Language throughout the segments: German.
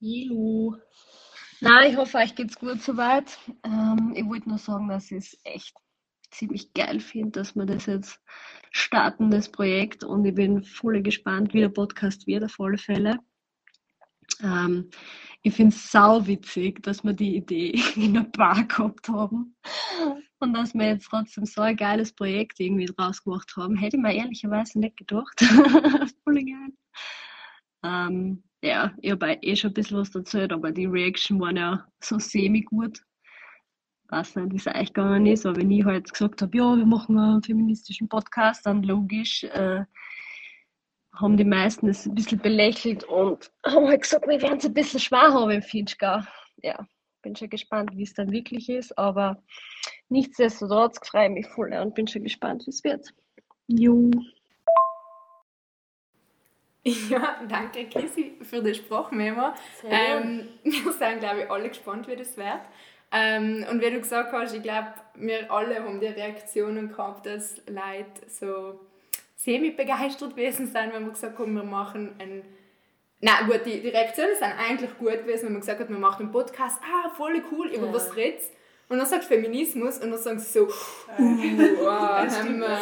Hallo. Na, ich hoffe, euch geht's gut soweit. Ähm, ich wollte nur sagen, dass ich es echt ziemlich geil finde, dass wir das jetzt starten, das Projekt. Und ich bin voll gespannt, wie der Podcast wird, auf alle Fälle. Ähm, ich finde es sau witzig, dass wir die Idee in der Bar gehabt haben und dass wir jetzt trotzdem so ein geiles Projekt irgendwie draus gemacht haben. Hätte ich mir ehrlicherweise nicht gedacht. voll geil. Ähm, ja, ich habe eh schon ein bisschen was erzählt, aber die Reaction waren ja so semi-gut. Weiß nicht, wie es euch gegangen ist, aber wenn ich halt gesagt habe, ja, wir machen einen feministischen Podcast, dann logisch äh, haben die meisten es ein bisschen belächelt und haben halt gesagt, wir werden es ein bisschen schwer haben im Finchgau. Ja, bin schon gespannt, wie es dann wirklich ist, aber nichtsdestotrotz freue ich mich voll und bin schon gespannt, wie es wird. Jo. Ja, danke Chrissy für den Sprachmemo. Ähm, wir sind, glaube ich, alle gespannt, wie das wird. Ähm, und wie du gesagt hast, ich glaube, wir alle haben die Reaktionen gehabt, dass Leute so semi-begeistert gewesen sind, wenn wir gesagt haben, wir machen ein Nein, gut, die, die Reaktionen sind eigentlich gut gewesen, wenn man gesagt hat, wir machen einen Podcast, ah, voll cool, über ja. was redest Und dann sagst du Feminismus und dann sagen sie so, uh, wow, haben wir.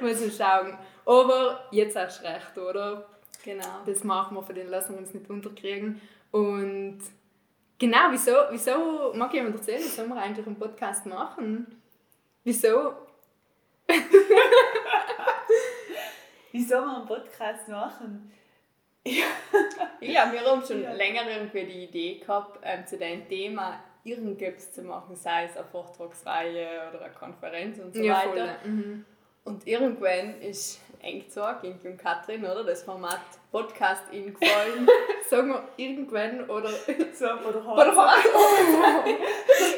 Muss ich schauen. Aber jetzt hast du recht, oder? Genau. Das machen wir, von denen lassen wir uns nicht unterkriegen. Und genau, wieso, wieso mag jemand erzählen, wieso wir eigentlich einen Podcast machen? Wieso? wieso wir einen Podcast machen? ja, wir haben schon ja. länger irgendwie die Idee gehabt, ähm, zu dem Thema irgendwas zu machen, sei es eine Vortragsreihe oder eine Konferenz und so ja, weiter. Mhm. Und irgendwann ist eng Inki und Katrin, oder? Das Format Podcast ihnen gefallen. Sagen wir irgendwann oder so, oder heute.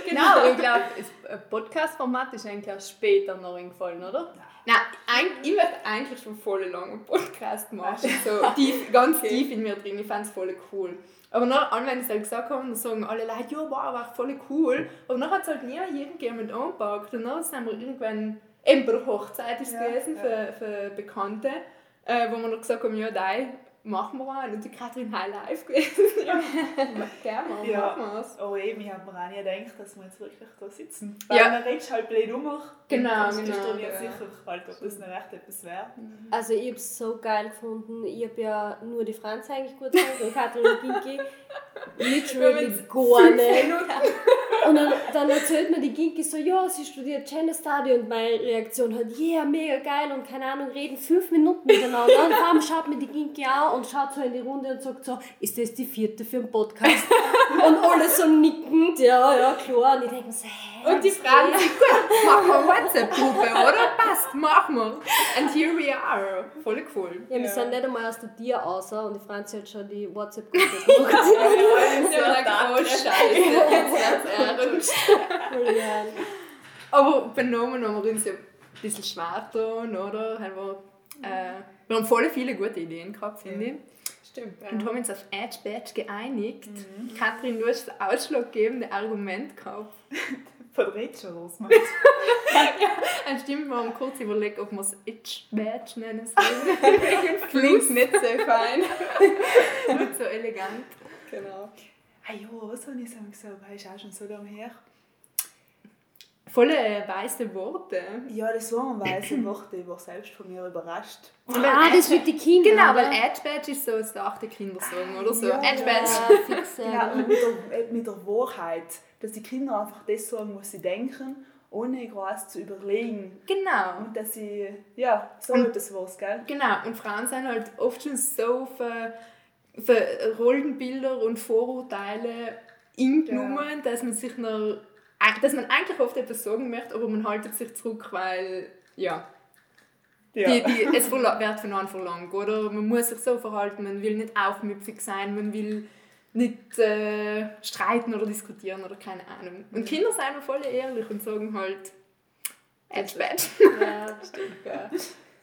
genau, ich glaube, das Podcast-Format ist eigentlich auch später noch gefallen, oder? Nein, ein, ich werde eigentlich schon voll lange einen Podcast machen. So tief, ganz okay. tief in mir drin. Ich fand es voll cool. Aber dann, wenn ich es halt gesagt habe, dann sagen alle Leute, ja, wow, war voll cool. Aber dann hat es halt nie irgendjemand angepackt. Und dann sind wir irgendwann eben bei der Hochzeit ist ja, gewesen für, für Bekannte, äh, wo wir noch gesagt haben, ja, nein, machen wir einen. Und die Katrin High Live gewesen. ja, gerne, ja. machen wir es. Oh eben, ich habe mir auch nie gedacht, dass wir jetzt wirklich da sitzen. Weil ja. man redet halt blöd um. Genau, genau. Ich bin mir ja. sicher, halt, ob das noch echt etwas wäre. Mhm. Also ich habe es so geil gefunden. Ich habe ja nur die Franz eigentlich gut gemacht und Katrin und Ginki literally gar nicht. Und dann, dann erzählt mir die Ginki so, ja, sie studiert Gender Study und meine Reaktion hat, yeah, mega geil und keine Ahnung, reden fünf Minuten miteinander. Und dann schaut mir die Ginki an und schaut so in die Runde und sagt so, ist das die vierte für einen Podcast? und alle so nickend, ja, ja, klar. Und ich denke so, hä? Und die Fragen sind gut, machen wir WhatsApp-Gruppe, oder? Passt, machen wir. And here we are. Voll cool. Ja, wir ja. sind nicht einmal aus der Tier außer und die Franzi hat schon die WhatsApp-Gruppe gemacht. ja, ja, oh, Scheiße. Aber benommen haben wir uns ja ein bisschen schwer getan, oder? Haben wir, äh, wir haben voll viele gute Ideen gehabt, finde ich. Stimmt. Ja. Und haben uns auf Edge Badge geeinigt. Mhm. Katrin, du hast das ausschlaggebende Argument gehabt. Verdreht schon los, ja, stimmt, wir haben kurz überlegt, ob wir es Edge Badge nennen sollen. Klingt nicht so fein. nicht so elegant. Genau. Hey, jo, was habe ich so gesagt? Das ist auch schon so lange her. Volle äh, weiße Worte. Ja, das waren weiße Worte. Ich war selbst von mir überrascht. ah, das mit den Kindern. Genau, weil Edge Badge ist so das achte Kindersong, oder so. Ja, Edge Badge. Ja, genau, und mit der, äh, mit der Wahrheit, dass die Kinder einfach das sagen, was sie denken, ohne groß zu überlegen. Genau. Und dass sie, ja, so und, das war's, gell? Genau, und Frauen sind halt oft schon so ver für Rollenbilder und Vorurteile eingenommen, ja. dass man sich noch dass man eigentlich oft etwas sagen möchte, aber man haltet sich zurück, weil ja Ja. Die, die, es wird von einem verlangt, oder? Man muss sich so verhalten, man will nicht aufmüpfig sein, man will nicht äh, streiten oder diskutieren oder keine Ahnung. Und Kinder sind einfach voll ehrlich und sagen halt, it's bad. Ja, stimmt, ja.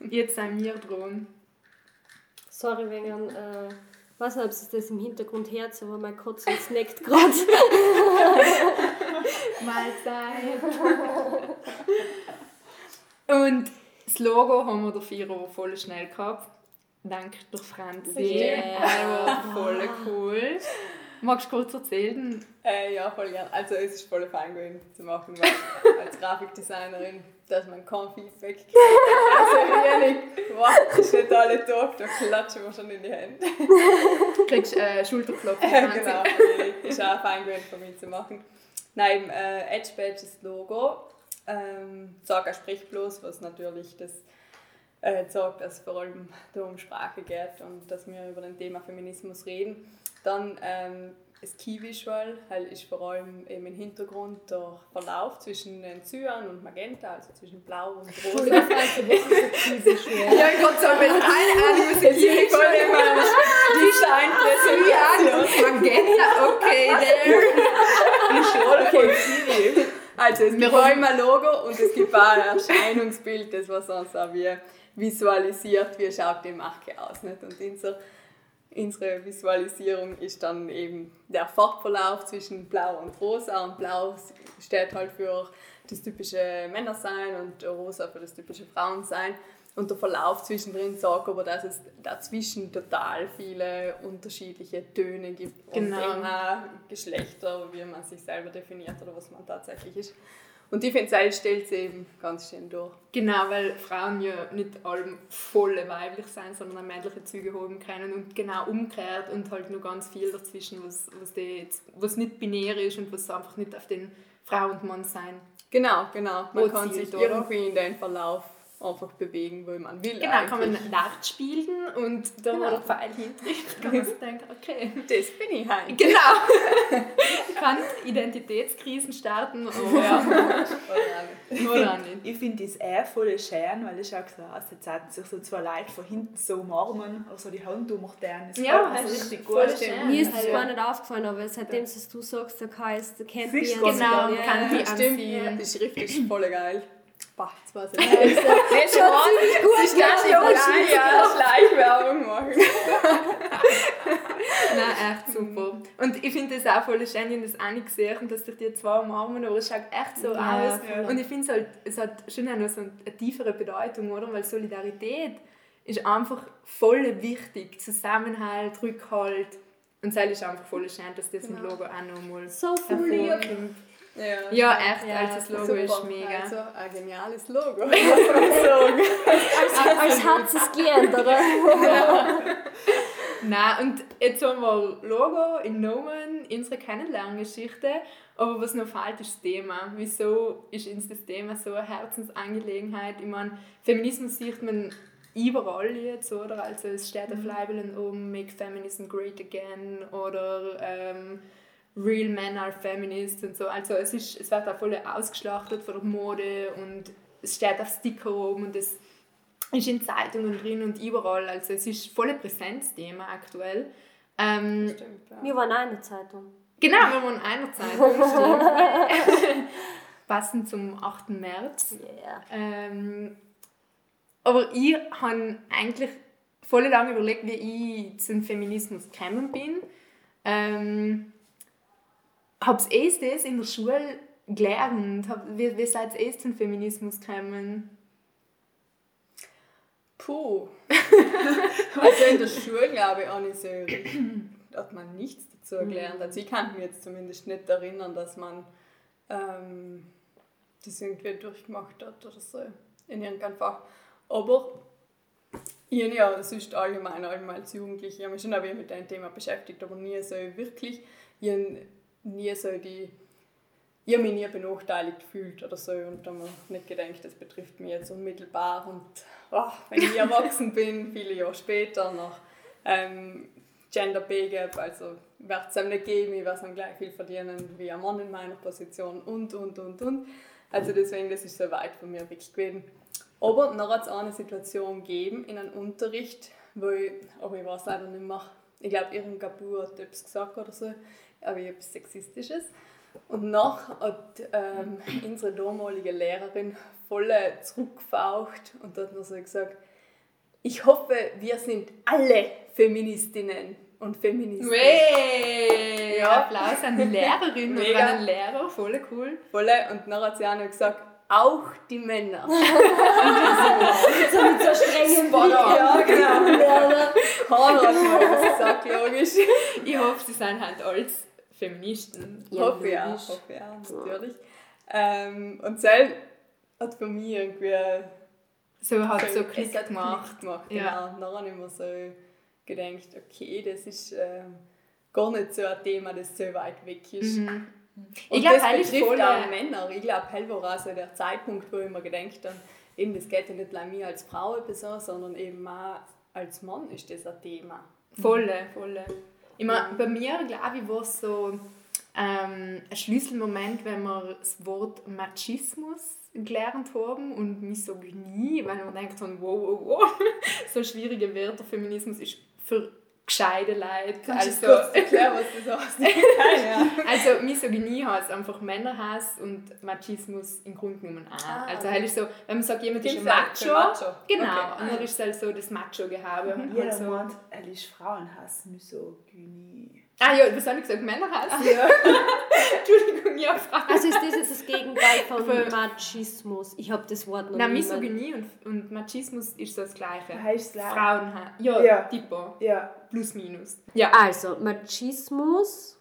Jetzt sind wir dran. Sorry wegen, äh, ich weiß nicht, ob es das im Hintergrund hört, aber mein Katze snackt gerade. Mahlzeit. Und das Logo haben wir dafür voll schnell gehabt. Dank der Franzi. Yeah. voll cool. Magst du kurz erzählen? Äh, ja, voll gerne. Also es ist voll fein gewesen zu machen, weil als Grafikdesignerin, dass man kein Feedback kriegt. Also wenig. Wow, das ist nicht alle top, da klatschen wir schon in die Hände. Du kriegst äh, Schulterklopfen. Äh, genau, ist auch fein gewesen von mir zu machen. Nein, äh, Edge Badge ist Logo. Ähm, Saga spricht bloß, was natürlich das äh, dass es vor allem da um Sprache geht und dass wir über das Thema Feminismus reden. Dann ähm, das Key Visual halt ist vor allem eben im Hintergrund der Verlauf zwischen Cyan und Magenta, also zwischen Blau und Rosa. ja, ich kann sagen, wenn eine Ahnung ist, Key Visual immer Design Magenta, okay, there. Ist schon okay, Kiwi. Also es gibt immer Logo und es gibt auch ein Erscheinungsbild, das was uns auch wie visualisiert, wie schaut die Marke aus. Nicht? Und unser, unsere Visualisierung ist dann eben der Farbverlauf zwischen Blau und Rosa. Und Blau steht halt für das typische Männersein und Rosa für das typische Frauensein. Und der Verlauf zwischendrin sagt aber, dass es dazwischen total viele unterschiedliche Töne gibt genau. und immer Geschlechter, wie man sich selber definiert oder was man tatsächlich ist. Und die Fenster stellt sie eben ganz schön durch. Genau, weil Frauen ja nicht allem volle weiblich sein, sondern auch männliche Züge haben können und genau umgekehrt und halt nur ganz viel dazwischen, was, was, die, was nicht binär ist und was einfach nicht auf den Frau und Mann sein. Genau, genau. Man kann sich irgendwie in den Verlauf einfach bewegen, wo man will. Genau, eigentlich. kann man Nacht spielen und da genau. der Pfeil hintrifft, kann man sich denken, okay. Das bin ich halt. Genau. ich kann Identitätskrisen starten oder, ja. oder nicht. Ich finde das eh voll schön, weil ich auch so aus, jetzt hatten sich so zwei Leute von hinten so umarmen, also die Hand umdrehen. Das ja, das ist richtig gut. Mir ist das gar nicht aufgefallen, aber seitdem ja. du sagst, der heißt, der kennt die Genau, ja. kann die Stimmt, die Schrift ist voll geil. Boah, jetzt war es war es gut. Ich kann nicht ja, Schleichwerbung machen. Nein, echt super. Und ich finde das auch voll schön, ich habe das auch nicht gesehen, dass sich die zwei umarmen, aber es schaut echt so ja, aus. Ja. Und ich finde es halt, es hat schon auch noch so eine tiefere Bedeutung, oder? Weil Solidarität ist einfach voll wichtig. Zusammenhalt, Rückhalt. Und es ist einfach voll schön, dass das genau. Logo auch noch mal so hervorkommt. Ja, ja echt, ja, als das Logo super. ist mega. Also ein geniales Logo. als, als hat es gelernt, oder? ja. Nein, und jetzt haben wir Logo in Nomen, unsere Kennenlerngeschichte. Aber was noch fehlt, ist das Thema. Wieso ist uns das Thema so eine Herzensangelegenheit? Ich meine, Feminismus sieht man überall jetzt, oder? Also es steht auf mhm. Labeln um Make Feminism Great Again oder ähm, Real Men are Feminists und so. Also es, ist, es wird auch voll ausgeschlachtet von der Mode und es steht auf Sticker oben und es ist in Zeitungen drin und überall. Also es ist voll ein Präsenzthema aktuell. Ähm, Stimmt, ja. Wir waren auch in der Zeitung. Genau, wir waren in einer Zeitung. Passend zum 8. März. Yeah. Ähm, aber ich habe eigentlich voll lange überlegt, wie ich zum Feminismus gekommen bin. Ähm, Habt ihr das in der Schule gelernt? Wie, wie seid ihr zum Feminismus gekommen? Puh. also in der Schule, glaube ich, auch nicht so hat man nichts dazu gelernt. Also ich kann mich jetzt zumindest nicht erinnern, dass man ähm, das irgendwie durchgemacht hat oder so in irgendeinem Fach. Aber ich habe ja sonst allgemein, allgemein als Jugendliche, ich habe mich schon ein mit dem Thema beschäftigt, aber nie so wirklich. Ich nie so die, ich mich nie benachteiligt gefühlt oder so und da habe ich nicht gedacht, das betrifft mich jetzt unmittelbar und oh, wenn ich erwachsen bin, viele Jahre später nach ähm, Gender Pay Gap, also wird es einem nicht geben, ich werde gleich viel verdienen wie ein Mann in meiner Position und, und, und, und. Also deswegen, das ist so weit von mir weg gewesen. Aber dann hat es eine Situation gegeben in einem Unterricht, wo ich, aber ich weiß leider nicht mehr, ich glaube, Ihren Gabu hat etwas gesagt oder so, aber ich etwas Sexistisches. Und nach hat ähm, unsere damalige Lehrerin voll zurückgefaucht und hat nur so gesagt, ich hoffe, wir sind alle Feministinnen und Feministen. Wey! Ja. Applaus an die Lehrerin und an den Lehrer, voll cool. Voll. Und dann hat sie auch noch gesagt, auch die Männer. so mit so strengen Blick. Ja, genau. Was gesagt, logisch. Ich hoffe, sie sind halt alles Feministen. Ja, hoffe ich auch, hoffe ich auch, natürlich. Ähm, und selbst hat für mich irgendwie so hat so, so Klick gemacht. gemacht. Ja. Genau. Dann habe ich mir so gedacht, okay, das ist äh, gar nicht so ein Thema, das so weit weg ist. Mhm. Und ich glaube, das betrifft voll auch Männer. Ich glaube, hell war also der Zeitpunkt, wo ich mir gedacht habe, eben, das geht ja nicht nur mir als Frau so, sondern eben auch als Mann ist das ein Thema. Volle, volle. Ich meine, bei mir, glaube ich, war es so ähm, ein Schlüsselmoment, wenn wir das Wort Machismus gelernt haben und Misogynie, weil man denkt von wow, wow, wow, so schwierige Wörter, Feminismus ist für gescheite Leute. Kannst also, du erklären, was das heißt? ja. also Misogynie heißt einfach Männerhass und Machismus im Grunde genommen auch. Ah, also halt ist so, wenn man sagt, jemand ist ein Macho, Macho, genau, okay. und dann ist es halt so das Macho-Gehabe. Mhm. Jeder so. meint, er ist Frauenhass, Misogynie. Ah ja, was habe ich gesagt? Männerhass? Ja. Entschuldigung, ja, Frau. Also ist das jetzt das Gegenteil von Machismus? Ich habe das Wort noch Nein, Misogynie und, und Machismus ist so das Gleiche. Heißt es Frauenhass. Ja, ja. Tipo. Ja. Plus, minus. Ja. Also, Machismus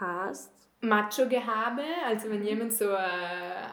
heißt... Macho-Gehabe, also wenn jemand so... Äh,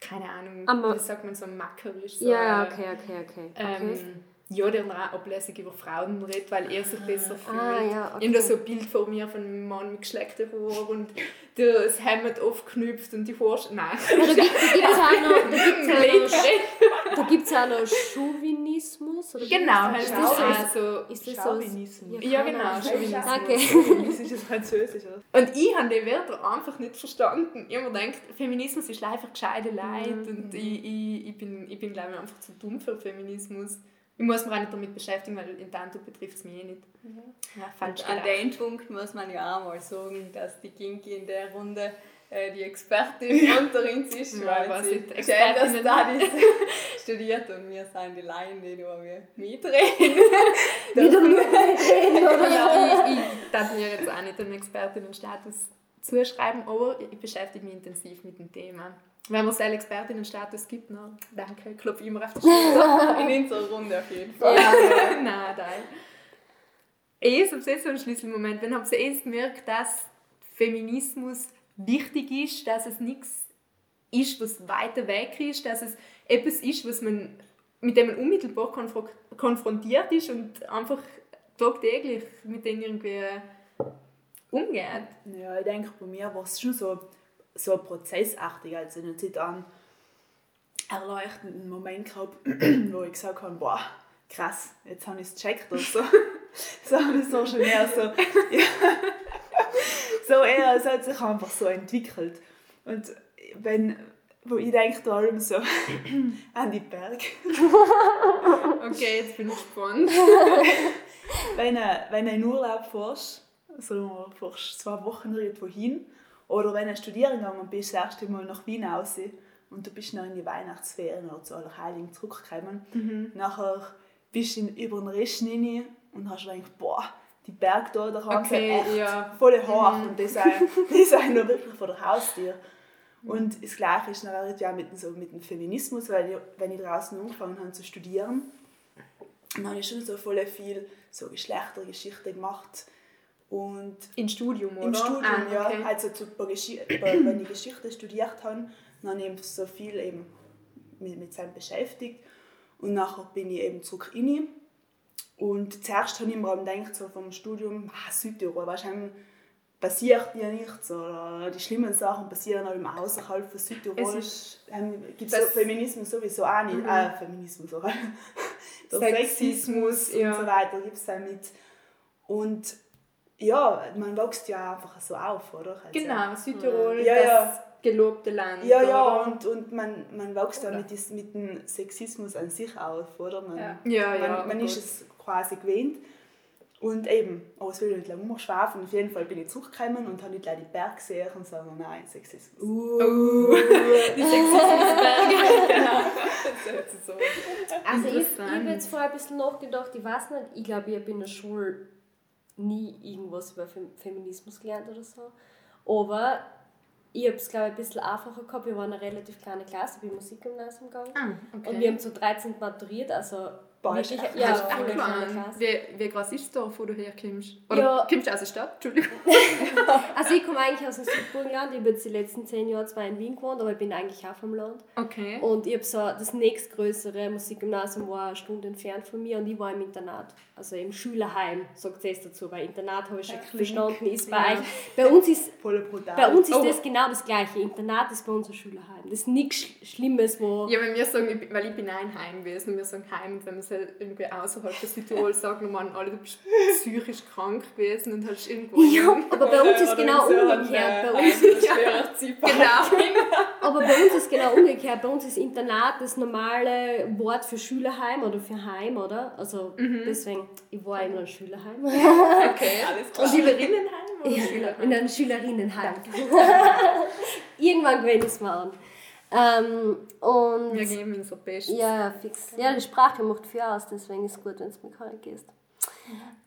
keine Ahnung, Aber, wie sagt man so mackerisch. So, ja, okay, okay, okay. Ähm, okay ja, der auch ablässig über Frauen redet, weil er sich besser ah, fühlt. Ah, ja, okay. Ich habe so ein Bild von mir von einem Mann mit geschleckten Haaren und das Hemd aufgeknüpft und die Haare... Nein. Ja, da gibt es auch noch... Da gibt es auch, noch Chauvinismus. Oder genau, heißt das so? Also, ist das Chauvinismus. Ja, ja genau, Chauvinismus. Danke. Das ist das Französisch. Und ich habe die Wörter einfach nicht verstanden. Ich habe mir gedacht, Feminismus ist einfach gescheite Leute mhm. und ich, ich, ich bin, ich bin glaube ich, einfach zu dumm für Feminismus. Ich muss mich auch nicht damit beschäftigen, weil in Tanto betrifft es mich eh nicht. Mhm. Ja, falsch an dem Punkt muss man ja auch mal sagen, dass die Kinky in der Runde äh, die Expertin unter uns ist, ja, weil sie Gender Studies studiert und wir sind die Laien, die nur mitreden. Wieder mitreden, oder? Ja, ich, ich darf mir jetzt auch nicht den Expertinnenstatus zuschreiben, aber ich beschäftige mich intensiv mit dem Thema. Wenn man es als Expertinnenstatus gibt, na, danke, klopfe ich immer auf die Schulter. In unserer Runde auf jeden Fall. Ja, nein, nein. Es ist so ein Schlüsselmoment, wenn habt ihr erst gemerkt, dass Feminismus wichtig ist, dass es nichts ist, was weiter weg ist, dass es etwas ist, was man, mit dem man unmittelbar konfrontiert ist und einfach tagtäglich mit dem irgendwie umgeht. Ja, ich denke, bei mir war es schon so so prozessartig, also in Zeit an erleuchtenden Moment gehabt, wo ich gesagt habe, boah, krass, jetzt habe ich es gecheckt oder so. so ich so schon eher so, ja, so eher, es hat sich einfach so entwickelt. Und wenn, wo ich denke da allem so an die Berg. okay, jetzt bin ich gespannt. wenn, du, wenn du in Urlaub fährst, also fährst zwei Wochen irgendwo hin oder wenn du studieren gegangen bist, das erste Mal nach Wien raus und du bist noch in die Weihnachtsferien oder zu Allerheiligen zurückgekommen, mhm. nachher bist du in, über den Rest rein und hast gedacht, boah, die Berge da, da haben okay, echt ja. voll hoch mhm. und die sind, die sind noch wirklich vor der Haustür. Und das Gleiche ist dann ja mit, so mit dem Feminismus, weil ich, wenn ich draußen angefangen habe zu studieren, dann habe ich schon so voll viel so Geschlechtergeschichte gemacht und Im Studium, oder? Im Studium, ah, ja. Also zu, wenn ich Geschichte studiert habe, dann habe ich so viel eben mit, mit seinem beschäftigt. Und nachher bin ich eben zurück rein. Und zuerst habe ich mir gedacht, so vom Studium, ah, Südtirol, wahrscheinlich passiert ja nichts. Oder die schlimmen Sachen passieren auch immer außerhalb von Südtirol. Gibt es Feminismus sowieso auch nicht. Mhm. Äh, Feminismus, oder? Der Sexismus, Sexismus ja. und so weiter gibt es auch mit. Und ja, man wächst ja einfach so auf, oder? Also, genau, Südtirol, ja, ja. gelobte Land. Ja, ja, oder? und, und man, man wächst da mit, dis- mit dem Sexismus an sich auf, oder? Man, Ja. Ja, man, ja, man oh ist Gott. es quasi gewöhnt. Und eben, aber es will nicht lange umschwafen. Auf jeden Fall bin ich zurückgekommen und habe nicht gleich die Berge gesehen und sagen, nein, Sexismus. Uh, die Sexismusberge. genau. Das. Also ich, ich habe jetzt vorher ein bisschen nachgedacht, ich weiß nicht, ich glaube, ich habe in der Schule nie irgendwas über Fem Feminismus gelernt oder so. Aber ich habe es, glaube ich, ein bisschen einfacher gehabt. Wir waren eine relativ kleine Klasse, ich bin im Musikgymnasium gegangen. Ah, okay. Und wir haben zu 13 maturiert, also Echt ja, eine kleine klar. Klasse. Wie, wie groß ist das Dorf, wo du herkommst? Oder Ja. kommst du aus der Stadt? Entschuldigung. Also ich komme eigentlich aus dem Südburgenland, ich habe jetzt die letzten 10 Jahre zwar in Wien gewohnt, aber ich bin eigentlich auch vom Land. Okay. Und ich habe so, das nächstgrößere Musikgymnasium war eine Stunde entfernt von mir und ich war im Internat, also im Schülerheim, sagt es dazu, weil Internat habe ich schon verstanden, ist bei Ja. euch. Bei uns ist, bei uns ist Oh. das genau das Gleiche. Internat ist bei uns ein Schülerheim. Das ist nichts Sch- Schlimmes, wo... Ja, wenn wir sagen, weil ich bin ein Heim gewesen und wir sagen Heim, und wenn man halt irgendwie außerhalb Südtirol sagt, dann meinen alle, du bist psychisch krank gewesen und hast irgendwo... Ja, aber bei uns ist genau umgekehrt. Bei uns, schwerer Ziehpark. Genau. aber bei uns ist genau umgekehrt. Bei uns ist Internat das normale Wort für Schülerheim oder für Heim, oder? Also deswegen, ich war in einem Schülerheim. Okay. Alles klar. Und Schülerinnenheim oder Ja, Schülerheim? in einem Schülerinnenheim. Irgendwann gewinnt es mal an. Ähm, und Wir geben unser Bestes. ja, ja, fix. Ja, die Sprache macht viel aus, deswegen ist es gut, wenn du mit Karin gehst.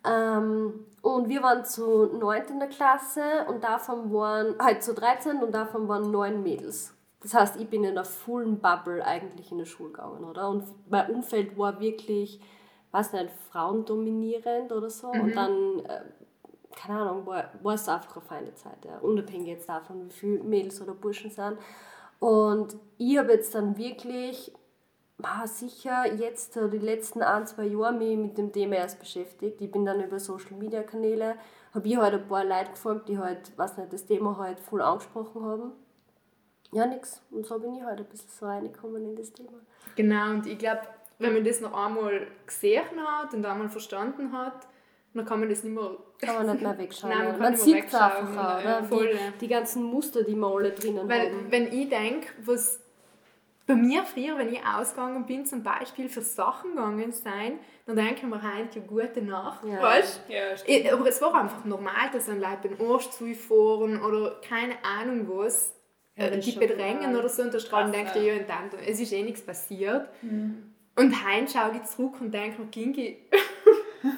Ähm, und wir waren zu 9. in der Klasse und davon waren, halt zu 13 und davon waren neun Mädels. Das heißt, ich bin in einer vollen Bubble eigentlich in der Schule gegangen, oder? Und mein Umfeld war wirklich, weiß nicht, frauendominierend oder so. Und dann, äh, keine Ahnung, war, war es einfach eine feine Zeit, ja. unabhängig jetzt davon, wie viele Mädels oder Burschen sind. Und ich habe jetzt dann wirklich ah, sicher jetzt die letzten ein, zwei Jahre mich mit dem Thema erst beschäftigt. Ich bin dann über Social Media Kanäle, habe ich halt ein paar Leute gefolgt, die halt, was nicht, das Thema halt voll angesprochen haben. Ja, nix. Und so bin ich halt ein bisschen so reingekommen in das Thema. Genau, und ich glaube, wenn man das noch einmal gesehen hat und einmal verstanden hat, dann kann man das nicht mehr... Kann man nicht mehr wegschauen. Nein, man kann sieht es einfach auch, ja, oder? voll, ja. Die, die ganzen Muster, die wir alle drinnen Weil, haben. wenn ich denke, was bei mir früher, wenn ich ausgegangen bin, zum Beispiel für Sachen gegangen sein, dann denke ich mir heute, ja, gute Nacht, Ja. weißt Ja, ich, aber es war einfach normal, dass ein Leute den Arsch zufahren oder keine Ahnung was, Ja, äh, die bedrängen normal. oder so und der Krass, denkt ja. und dann, es ist eh nichts passiert. Und heim schaue ich zurück und denke mir, Kingi,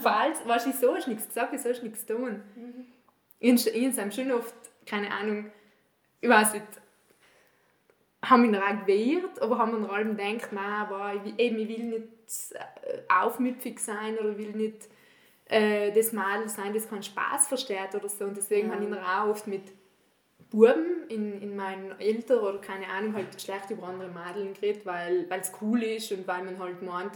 falls, weißt du, wieso hast du nichts gesagt, wieso hast du nichts getan? Ich, ich habe schon oft, keine Ahnung, ich weiß nicht, haben mich auch gewehrt, aber haben dann allem gedacht, nein, aber ich, will- eben, ich will nicht äh, aufmüpfig sein oder will nicht äh, das Mädel sein, das keinen Spaß versteht oder so. Und deswegen habe ich dann auch oft mit Buben in, in meinen Eltern oder keine Ahnung halt schlecht über andere Mädel geredet, weil es cool ist und weil man halt meint,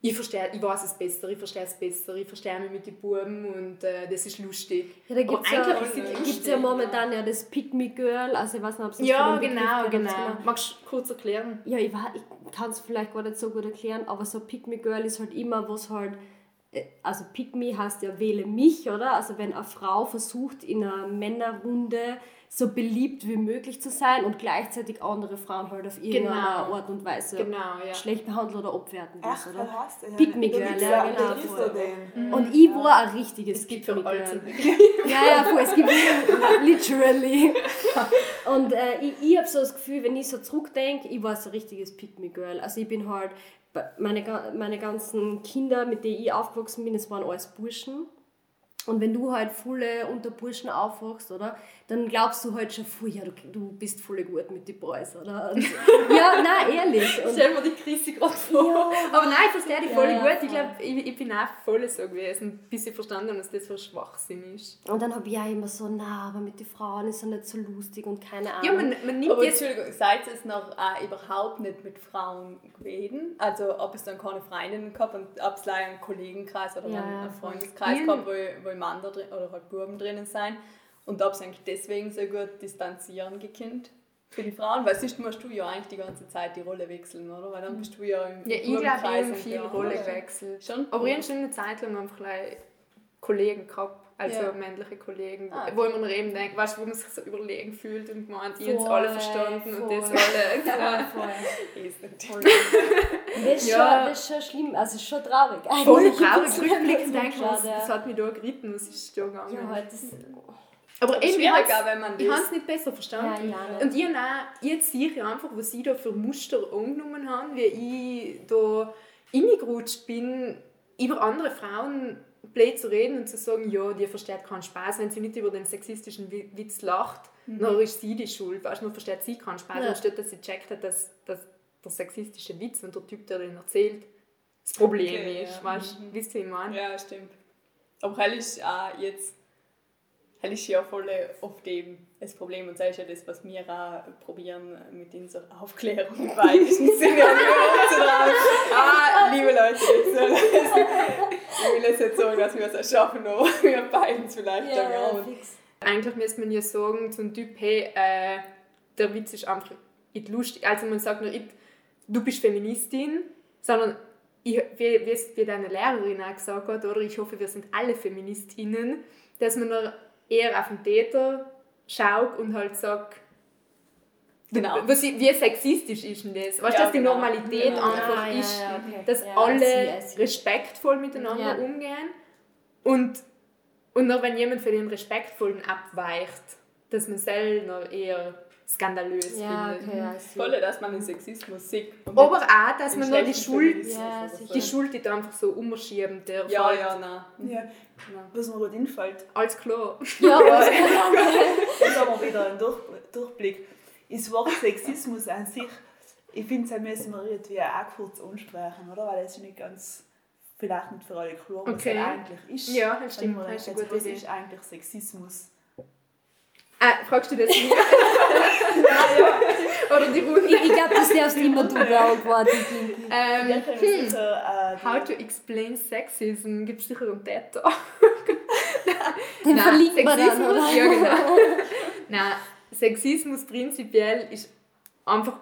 ich, verstehe, ich weiß es besser, ich verstehe es besser, ich verstehe mich mit den Buben und äh, das ist lustig. Ja, da gibt es ja, ja momentan ja das Pick Me Girl, also ich weiß nicht, ob es Ja, genau, genau. Magst du kurz erklären? Ja, ich, ich kann es vielleicht gar nicht so gut erklären, aber so Pick Me Girl ist halt immer, was halt, also Pick Me heißt ja wähle mich, oder? Also wenn eine Frau versucht, in einer Männerrunde so beliebt wie möglich zu sein und gleichzeitig andere Frauen halt auf irgendeine Genau. Art und Weise Genau, ja. schlecht behandeln oder abwerten will, Ach, oder? wer heißt der? Pick me girl, ja, ja, genau, ja den. Und ich war ein richtiges Pick Me Girl. Ja, ja, voll, es gibt literally. Und äh, ich, ich habe so das Gefühl, wenn ich so zurückdenke, ich war so ein richtiges Pick-Me-Girl. Also ich bin halt, meine, meine ganzen Kinder, mit denen ich aufgewachsen bin, das waren alles Burschen. Und wenn du halt volle unter Burschen aufwachst, oder, dann glaubst du halt schon, puh, ja, du, du bist voll gut mit den Boys, oder? Und, ja, nein, ehrlich. Und, Stell mir die Krise gerade vor. Aber nein, ich verstehe dich voll Ja, gut. Ich glaube, ich, ich bin auch voll so gewesen, bis ich verstanden habe, dass das so Schwachsinn ist. und dann habe ich auch immer so, na, aber mit den Frauen ist er nicht so lustig und keine Ahnung. Ja, man, man nimmt Aber jetzt... Entschuldigung, seid es noch äh, überhaupt nicht mit Frauen gewesen? Also ob es dann keine Freundinnen gehabt und ob es leider einen Kollegenkreis oder Ja, einen, ja. Freundeskreis Ja. gehabt, wo, wo Männer drin, oder halt Buben drinnen sein und ob es eigentlich deswegen so gut distanzieren gekannt für die Frauen, weil sonst musst du ja eigentlich die ganze Zeit die Rolle wechseln, oder? Weil dann bist du ja im Ja, ich glaube, ich viel Rolle. Schon? Aber ich habe schon eine Zeit lang einfach Kollegen gehabt. Also Ja. männliche Kollegen, Ah, wo man eben denkt, weißt wo man sich so überlegen fühlt und meint, die haben es Voll, alle verstanden und das voll. alle. Voll. Ist nicht. Voll. Das, ist Ja. schon, das ist schon schlimm, also ist schon traurig. Voll Eigentlich traurig, gibt's rückblickend denke ich, das, hat mich da geritten, was ist da gegangen. Ja, halt, das, Aber eben, ich habe auch, wenn man ich habe das... es nicht besser verstanden. Ja, ja, nicht. Und ich, habe ich sehe ja einfach, was sie da für Muster angenommen haben, wie ich da reingerutscht bin, über andere Frauen blöd zu reden und zu sagen, ja, die versteht keinen Spaß, wenn sie nicht über den sexistischen Wi- Witz lacht, dann ist sie die Schuld, weißt du, dann versteht sie keinen Spaß, Ja. anstatt dass sie checkt hat, dass, dass der sexistische Witz und der Typ, der den erzählt, das Problem Okay, ist, ja. weißt du, wisst ihr, ich meine? Ja, stimmt. Aber hell ist auch jetzt... Hell ist ja voll oft eben das Problem und das ist ja das, was wir auch probieren mit unserer Aufklärung im weitesten Sinne. Ah, liebe Leute, ich will es jetzt sagen, dass wir es auch schaffen, aber wir beiden es vielleicht ja, dann ja. Eigentlich müsste man ja sagen zum Typ, hey, äh, der Witz ist einfach nicht lustig. Also man sagt nicht, du bist Feministin, sondern ich, wie, wie wie deine Lehrerin auch gesagt hat, oder ich hoffe, wir sind alle Feministinnen, dass man noch eher auf den Täter schaut und halt sagt, Genau. was, wie sexistisch ist denn das? Weißt du, Ja, dass die genau. Normalität Genau. einfach Ah, ja, ist, ja, okay. dass Ja, alle I see, I see. respektvoll miteinander Ja. umgehen und, und noch wenn jemand für den Respektvollen abweicht, dass man selber noch eher skandalös Ja, findet. okay, I see. Voll, dass man den Sexismus sieht. und Aber nicht auch, dass man noch die Schuld, Ja, die Schuld nicht einfach so umschieben darf. Ja, ja, nein. Ja, Genau. was mir gut einfällt, Alles klar. Ja, also, jetzt haben wir wieder einen Durch Durchblick. Das Wort Sexismus an sich, ich finde, das müssen wir irgendwie auch kurz ansprechen, oder? Weil es ist nicht ganz, vielleicht nicht für alle klar, was Okay. es eigentlich ist. Ja, das stimmt, das ist eine gute was ist eigentlich Sexismus? Ah, fragst du das mir? Oder die Runde? ich ich glaube, das darfst immer du beantworten, Klinken. Ähm, sicher, äh, How to explain sexism? Gibt es sicher einen TED Den Nein, verlinken wir dann, Sexismus, oder? ja genau. Nein, Sexismus prinzipiell ist einfach,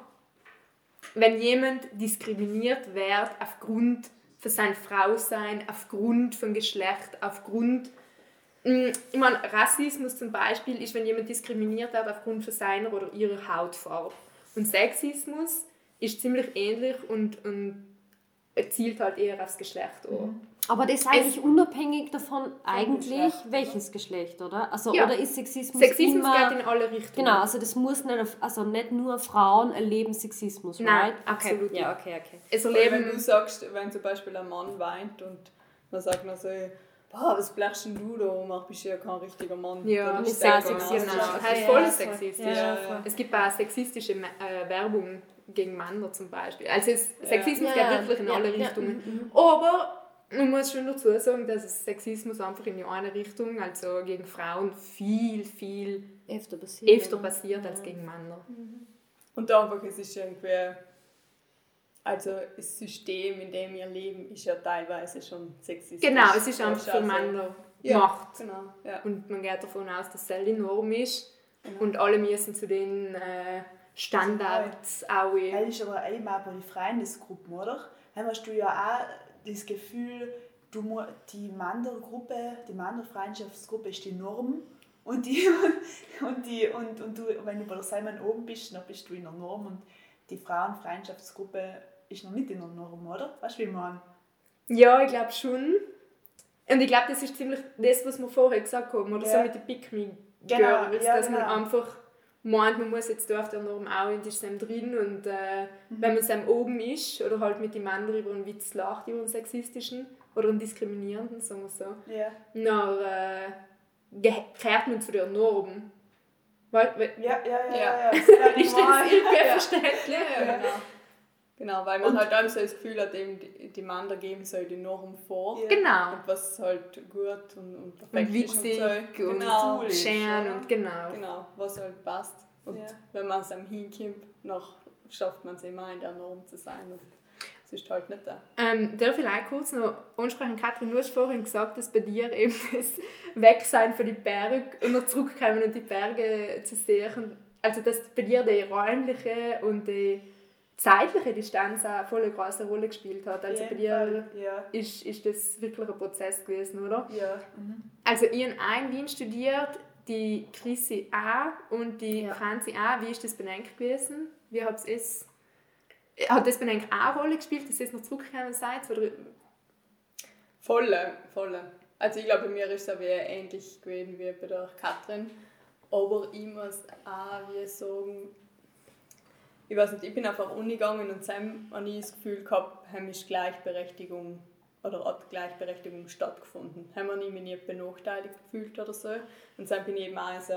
wenn jemand diskriminiert wird aufgrund von seinem Frausein, aufgrund von Geschlecht, aufgrund ich meine, Rassismus zum Beispiel ist, wenn jemand diskriminiert wird aufgrund von seiner oder ihrer Hautfarbe. Und Sexismus ist ziemlich ähnlich und, und zielt halt eher aufs Geschlecht an. Aber das ist eigentlich unabhängig davon, eigentlich Geschlecht, oder? welches Geschlecht, oder? Also, Ja. oder ist Sexismus, Sexismus immer... geht in alle Richtungen. Genau, also das muss nicht, auf, also nicht nur Frauen erleben Sexismus, Nein, right? absolut Okay. Ja, okay, okay. Es Oder wenn erleben du sagst, wenn zum Beispiel ein Mann weint und man sagt dann so, boah, was blechst denn du da um? Bist du ja kein richtiger Mann. Ja, Dann ist nicht. sexistisch. Genau, das ist voll sexistisch. Ja, Ja, voll. Es gibt auch sexistische äh, Werbung gegen Männer zum Beispiel. Also es, Sexismus Ja, geht wirklich in ja, alle Richtungen. mhm, mhm. Aber man muss schon dazu sagen, dass es Sexismus einfach in die eine Richtung, also gegen Frauen, viel, viel Öfter passiert. öfter passiert Ja. als gegen Männer. Und einfach, es ist irgendwie, also das System, in dem wir leben, ist ja teilweise schon sexistisch. Genau, es ist einfach für also- Männer ja, gemacht. Genau, ja. Und man geht davon aus, dass das die Norm ist. Genau. Und alle müssen zu den äh, Standards auch. Das ist aber eben auch bei den Freundesgruppen, oder? Dann hast du ja auch das Gefühl, du, die Männergruppe, die Männerfreundschaftsgruppe ist die Norm. Und, die, und, die, und, und du, wenn du bei der Simon oben bist, dann bist du in der Norm. Und die Frauenfreundschaftsgruppe ist noch nicht in der Norm, oder? Weißt du, wie man? Ja, ich glaube schon. Und ich glaube, das ist ziemlich das, was wir vorher gesagt haben, oder so Ja. mit den pick me Genau, Girls, ja, dass man genau. einfach meint, man muss jetzt da auf der Norm auch und ist dann drin und äh, Mhm. wenn man dann oben ist oder halt mit den Männern über einen Witz lacht, über einen sexistischen oder einen diskriminierenden, sagen wir so, Ja. dann äh, ge- kehrt man zu der Norm. Weil, weil, Ja, ja, ja. Ja. ja, ja. ja. ist das irgendwie verständlich? Ja, ja, genau. Genau, weil man halt dann so das Gefühl hat, eben die, die Männer geben so die Norm vor. Ja. Genau. Und was halt gut und, und Und perfekt witzig ist und so. und genau, cool ist, schön und genau. genau, was halt passt. Und Ja. wenn man es am hinkommt, noch schafft man es immer in der Norm zu sein. Und es ist halt nicht da. Ähm, darf ich auch kurz noch ansprechen? Katrin, du hast vorhin gesagt, dass bei dir eben das Wegsein von den Bergen und noch zurückkommen und die Berge zu sehen. Also, dass bei dir die räumliche und die zeitliche Distanz auch voll eine große Rolle gespielt hat. Also bei dir Ja. ist, ist das wirklich ein Prozess gewesen, oder? Ja. Mhm. Also auch in Wien studiert, die Chrissy auch und die Ja. Franzi auch. Wie ist das benannt gewesen? Wie habt ihr es... Hat das benannt auch eine Rolle gespielt, dass ihr jetzt noch zurückgekommen seid? Oder Volle, volle. Also ich glaube, bei mir ist es auch ähnlich gewesen wie bei der Katrin. Aber ich muss auch wie sagen, ich weiß nicht, ich bin eine Uni gegangen und dann habe ich das Gefühl gehabt, haben Gleichberechtigung oder hat Gleichberechtigung stattgefunden. Haben wir mich nicht benachteiligt gefühlt oder so. Und dann bin ich eben auch in so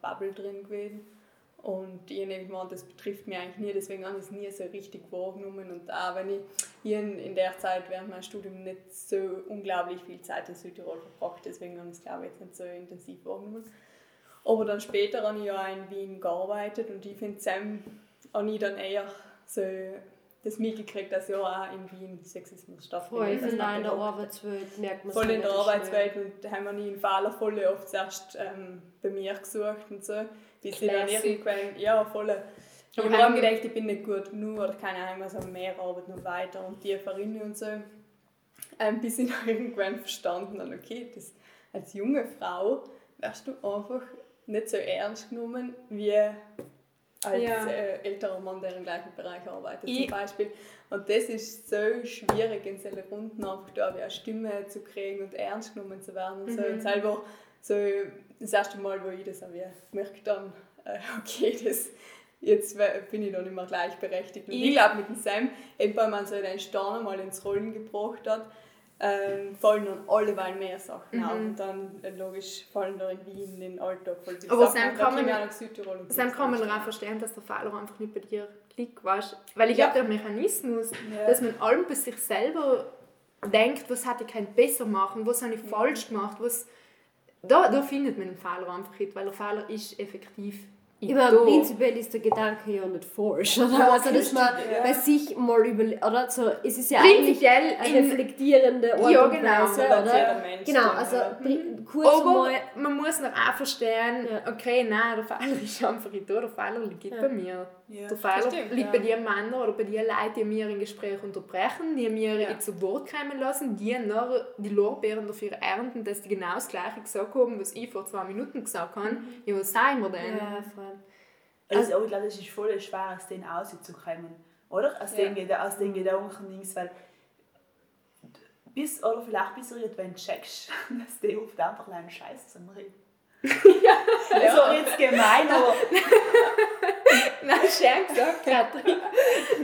Bubble drin gewesen. Und ich habe gemeint, das betrifft mich eigentlich nie, deswegen habe ich es nie so richtig wahrgenommen. Und auch wenn ich in der Zeit während meinem Studium nicht so unglaublich viel Zeit in Südtirol verbracht, deswegen habe ich es glaube ich jetzt nicht so intensiv wahrgenommen. Aber dann später habe ich ja in Wien gearbeitet und ich finde, Sam dann eher so das mitgekriegt, dass ja auch in Wien Sexismus stattfindet. Voll, dass in der. Arbeitswelt merkt man Voll in der Arbeitswelt und haben wir nie einen Fehler voll oft zuerst ähm, bei mir gesucht und so. Bis ich dann irgendwann, ja, voll. Ich habe haben- mir gedacht, ich bin nicht gut genug oder keine Ahnung, also mehr Arbeit noch weiter und tiefer rein und so. Ähm, bis ich dann irgendwann verstanden habe, okay, das, als junge Frau wirst du einfach nicht so ernst genommen wie als Ja. äh, älterer Mann, der im gleichen Bereich arbeitet Ich- zum Beispiel. Und das ist so schwierig in solchen Runden einfach da eine Stimme zu kriegen und ernst genommen zu werden und so. Mhm. Und selber so das erste Mal, wo ich das wie gemerkt dann, äh, okay, das, jetzt bin ich noch nicht mehr gleichberechtigt. Und ich, Ich- glaube mit dem Sam, eben weil man so den Stein mal ins Rollen gebracht hat, ähm, fallen dann alle weil mehr Sachen Mhm. auf. Und dann äh, logisch fallen da in Wien den Alltag voll Aber Sachen Sam auf. kann Dann man- auch nach Südtirol und Dann kann man dann auch verstehen, dass der Fehler einfach nicht bei dir liegt, weißt? Weil ich Ja. glaube, der Mechanismus, Ja. dass man allem bei sich selber denkt, was hätte ich können besser machen, was habe ich falsch gemacht, was... Da, da findet man den Fehler einfach nicht, weil der Fehler ist effektiv Ich da. prinzipiell ist der Gedanke ja nicht falsch, oder? Also, dass man Ja. bei sich mal überlegt, oder? So, es ist ja eigentlich eine in, reflektierende Art Ja, genau. Oder? Genau, also ja. Kurz aber mal... man muss noch auch verstehen, Ja. okay, nein, der Fehler ist einfach nicht da, der Fehler liegt Ja. bei mir. Ja. Der Fehler stimmt, liegt ja. bei den Männern oder bei den Leuten, die mir im Gespräch unterbrechen, die mir Ja. zu Wort kommen lassen, die nachher die Lorbeeren dafür ernten, dass die genau das Gleiche gesagt haben, was ich vor zwei Minuten gesagt habe. Ja, was sagen wir denn? Ja, voll. Also, aber ich glaube, es ist voll schwer, aus denen rauszukommen. Oder? Aus, Ja. den, Geda- aus den Gedankendings, weil bis, oder vielleicht bis du irgendwann checkst, dass die oft einfach einen Scheiß zum Reden. ja, das war jetzt gemein, aber, Nein, schön gesagt, Katrin.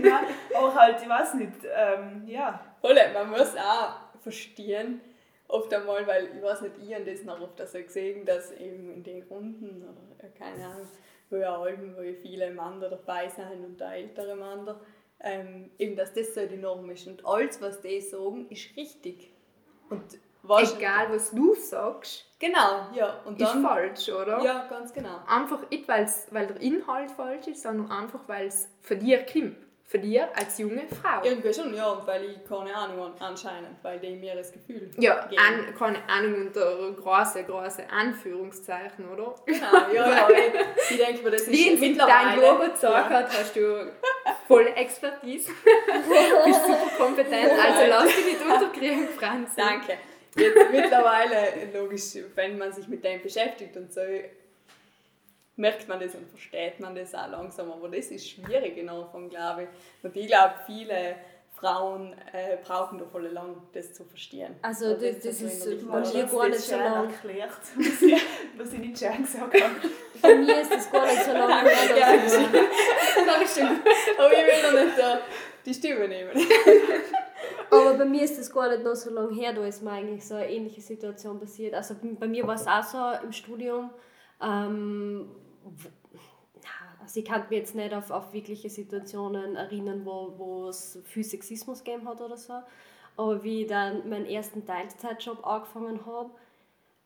nein, aber halt, ich weiß nicht, ähm, ja. Voll, man muss auch verstehen, oft einmal, weil ich weiß nicht, ich habe das noch oft so gesehen, dass eben in den Runden oder äh, keine Ahnung, wo ja Alben, wo viele Männer dabei sind und auch ältere Männer, ähm, eben, dass das so die Norm ist. Und alles, was die sagen, ist richtig. Und was Egal, was du sagst, Genau, ja. Und ist dann, falsch, oder? Ja, ganz genau. Einfach nicht, weil's, weil der Inhalt falsch ist, sondern einfach, weil es für dich kommt. Für dich als junge Frau. Irgendwie schon, ja, und weil ich keine Ahnung habe, anscheinend, weil die mir das Gefühl Ja, an, keine Ahnung unter große, große Anführungszeichen, oder? Genau, ja, ja, ich, ich denke mir, das ist Wie uns dein mittlerweile... Logo gezeigt hat, hast du voll Expertise. Bist super kompetent, also lass dich nicht unterkriegen, Franz. Danke. Jetzt mittlerweile, logisch, wenn man sich mit dem beschäftigt und so, merkt man das und versteht man das auch langsam. Aber das ist schwierig am Anfang, glaube ich. Und ich glaube, viele Frauen äh, brauchen da voll lang, das zu verstehen. Also das, das zu ist bei mir gar das nicht so schön lang. erklärt, was ich, nicht schön gesagt habe. Bei mir ist das gar nicht so lang. her, Ja. Aber ich will noch nicht da die Stimme nehmen. Aber bei mir ist das gar nicht noch so lange her, da ist mir eigentlich so eine ähnliche Situation passiert. Also bei mir war es auch so im Studium. Ähm, also ich kann mich jetzt nicht auf, auf wirkliche Situationen erinnern, wo, wo es viel Sexismus gegeben hat oder so. Aber wie ich dann meinen ersten Teilzeitjob angefangen habe,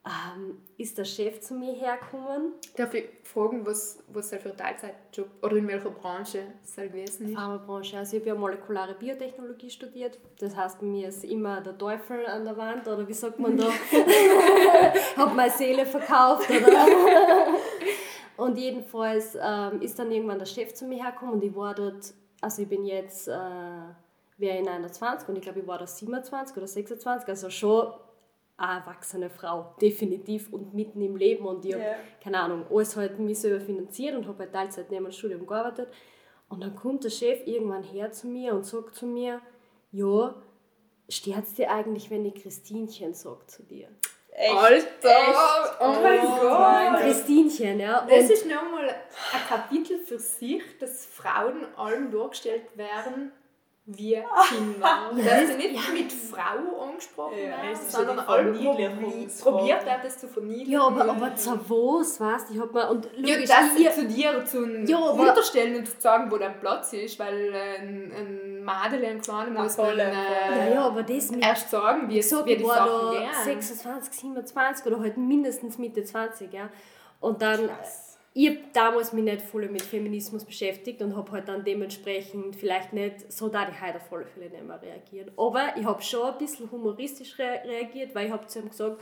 ähm, ist der Chef zu mir hergekommen. Darf ich fragen, was, was das für ein Teilzeitjob oder in welcher Branche es soll gewesen ist? Pharmabranche. Also ich habe ja molekulare Biotechnologie studiert. Das heißt, mir ist immer der Teufel an der Wand oder wie sagt man da? habe meine Seele verkauft oder? und jedenfalls ähm, ist dann irgendwann der Chef zu mir hergekommen und ich war dort also ich bin jetzt, äh, wäre in 21 und ich glaube, ich war da 27 oder 26, also schon eine erwachsene Frau, definitiv und mitten im Leben und ich habe, keine Ahnung, alles halt mich selber finanziert und habe halt Teilzeit neben dem Studium gearbeitet und dann kommt der Chef irgendwann her zu mir und sagt zu mir, ja, stört dir eigentlich, wenn ich Christinchen sage zu dir? Echt? Alter! Oh mein Gott! Christinchen, ja. Das Und ist nochmal ein Kapitel für sich, dass Frauen allen durchgestellt werden wie Kinder. Dass sie nicht mit Frau angesprochen Ja, werden, sondern probiert wird, das zu verniedlichen. ja, aber, aber zu was, weißt du? Ich hab mal, und Ja, logisch, das ich, zu dir zu Ja, unterstellen und zu sagen, wo dein Platz ist, weil äh, ein, ein Madel, ein Kleiner muss man äh, ja, ja, aber das mit erst sagen, wie, es, wie die war Sachen da gehen. 26, 27 oder halt mindestens Mitte 20, ja. Und dann, ich habe damals mich nicht voll mit Feminismus beschäftigt und habe halt dann dementsprechend vielleicht nicht, so da ich heute alle Fälle nicht mehr reagieren. Aber ich habe schon ein bisschen humoristisch re reagiert, weil ich habe zu ihm gesagt,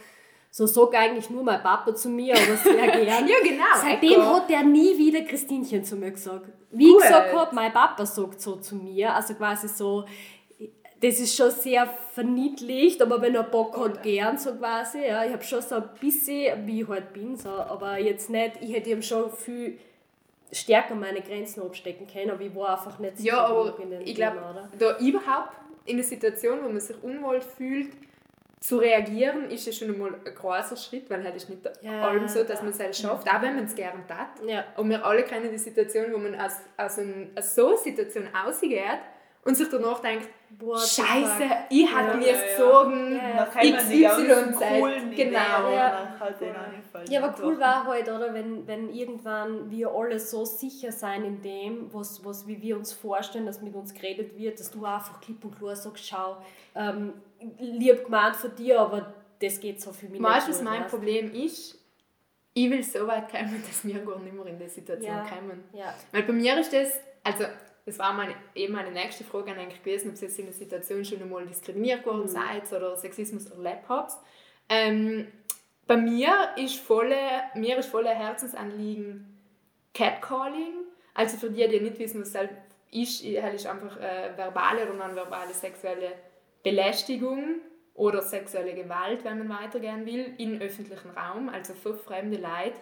so sag eigentlich nur mein Papa zu mir, aber sehr gern. Ja, genau. Seitdem Echo. hat er nie wieder Christinchen zu mir gesagt. Wie ich Gut. gesagt habe, mein Papa sagt so zu mir, also quasi so, das ist schon sehr verniedlicht, aber wenn er Bock hat, gern so quasi. Ja. Ich habe schon so ein bisschen, wie ich halt bin, so, aber jetzt nicht, ich hätte ihm schon viel stärker meine Grenzen abstecken können, aber ich war einfach nicht sicher Ja, aber in dem ich glaube, da überhaupt in einer Situation, wo man sich unwohl fühlt, zu reagieren, ist ja schon einmal ein großer Schritt, weil halt ist nicht Ja. allem so, dass man es halt schafft, auch wenn man es gerne tat. Ja. Und wir alle kennen die Situation, wo man aus, aus, ein, aus so einer Situation rausgeht und sich danach denkt, Boah, Scheiße, ich hatte Ja, mir ja, es ja. gezogen. Ja. Die ganzen XY-Zeit. coolen Ideen, Genau. Ja. halt. Ja, aber cool war halt, oder, wenn, wenn irgendwann wir alle so sicher sein in dem, was, was wie wir uns vorstellen, dass mit uns geredet wird, dass du einfach klipp und klar sagst, schau, ähm, lieb gemeint von dir, aber das geht so für mich was mein weißt? Problem ist? Ich will so weit kommen, dass wir gar nicht mehr in die Situation Ja. kommen. Ja. Weil bei mir ist das, also das war meine, eben meine nächste Frage eigentlich gewesen, ob ihr jetzt in der Situation schon einmal diskriminiert worden Mhm. seid oder Sexismus erlebt habt. Ähm, bei mir ist volle, mir ist volle Herzensanliegen Catcalling. Also für die, die nicht wissen, was das ist, das ist einfach äh, verbale oder nonverbale sexuelle Belästigung oder sexuelle Gewalt, wenn man weitergehen will, im öffentlichen Raum, also für fremde Leute,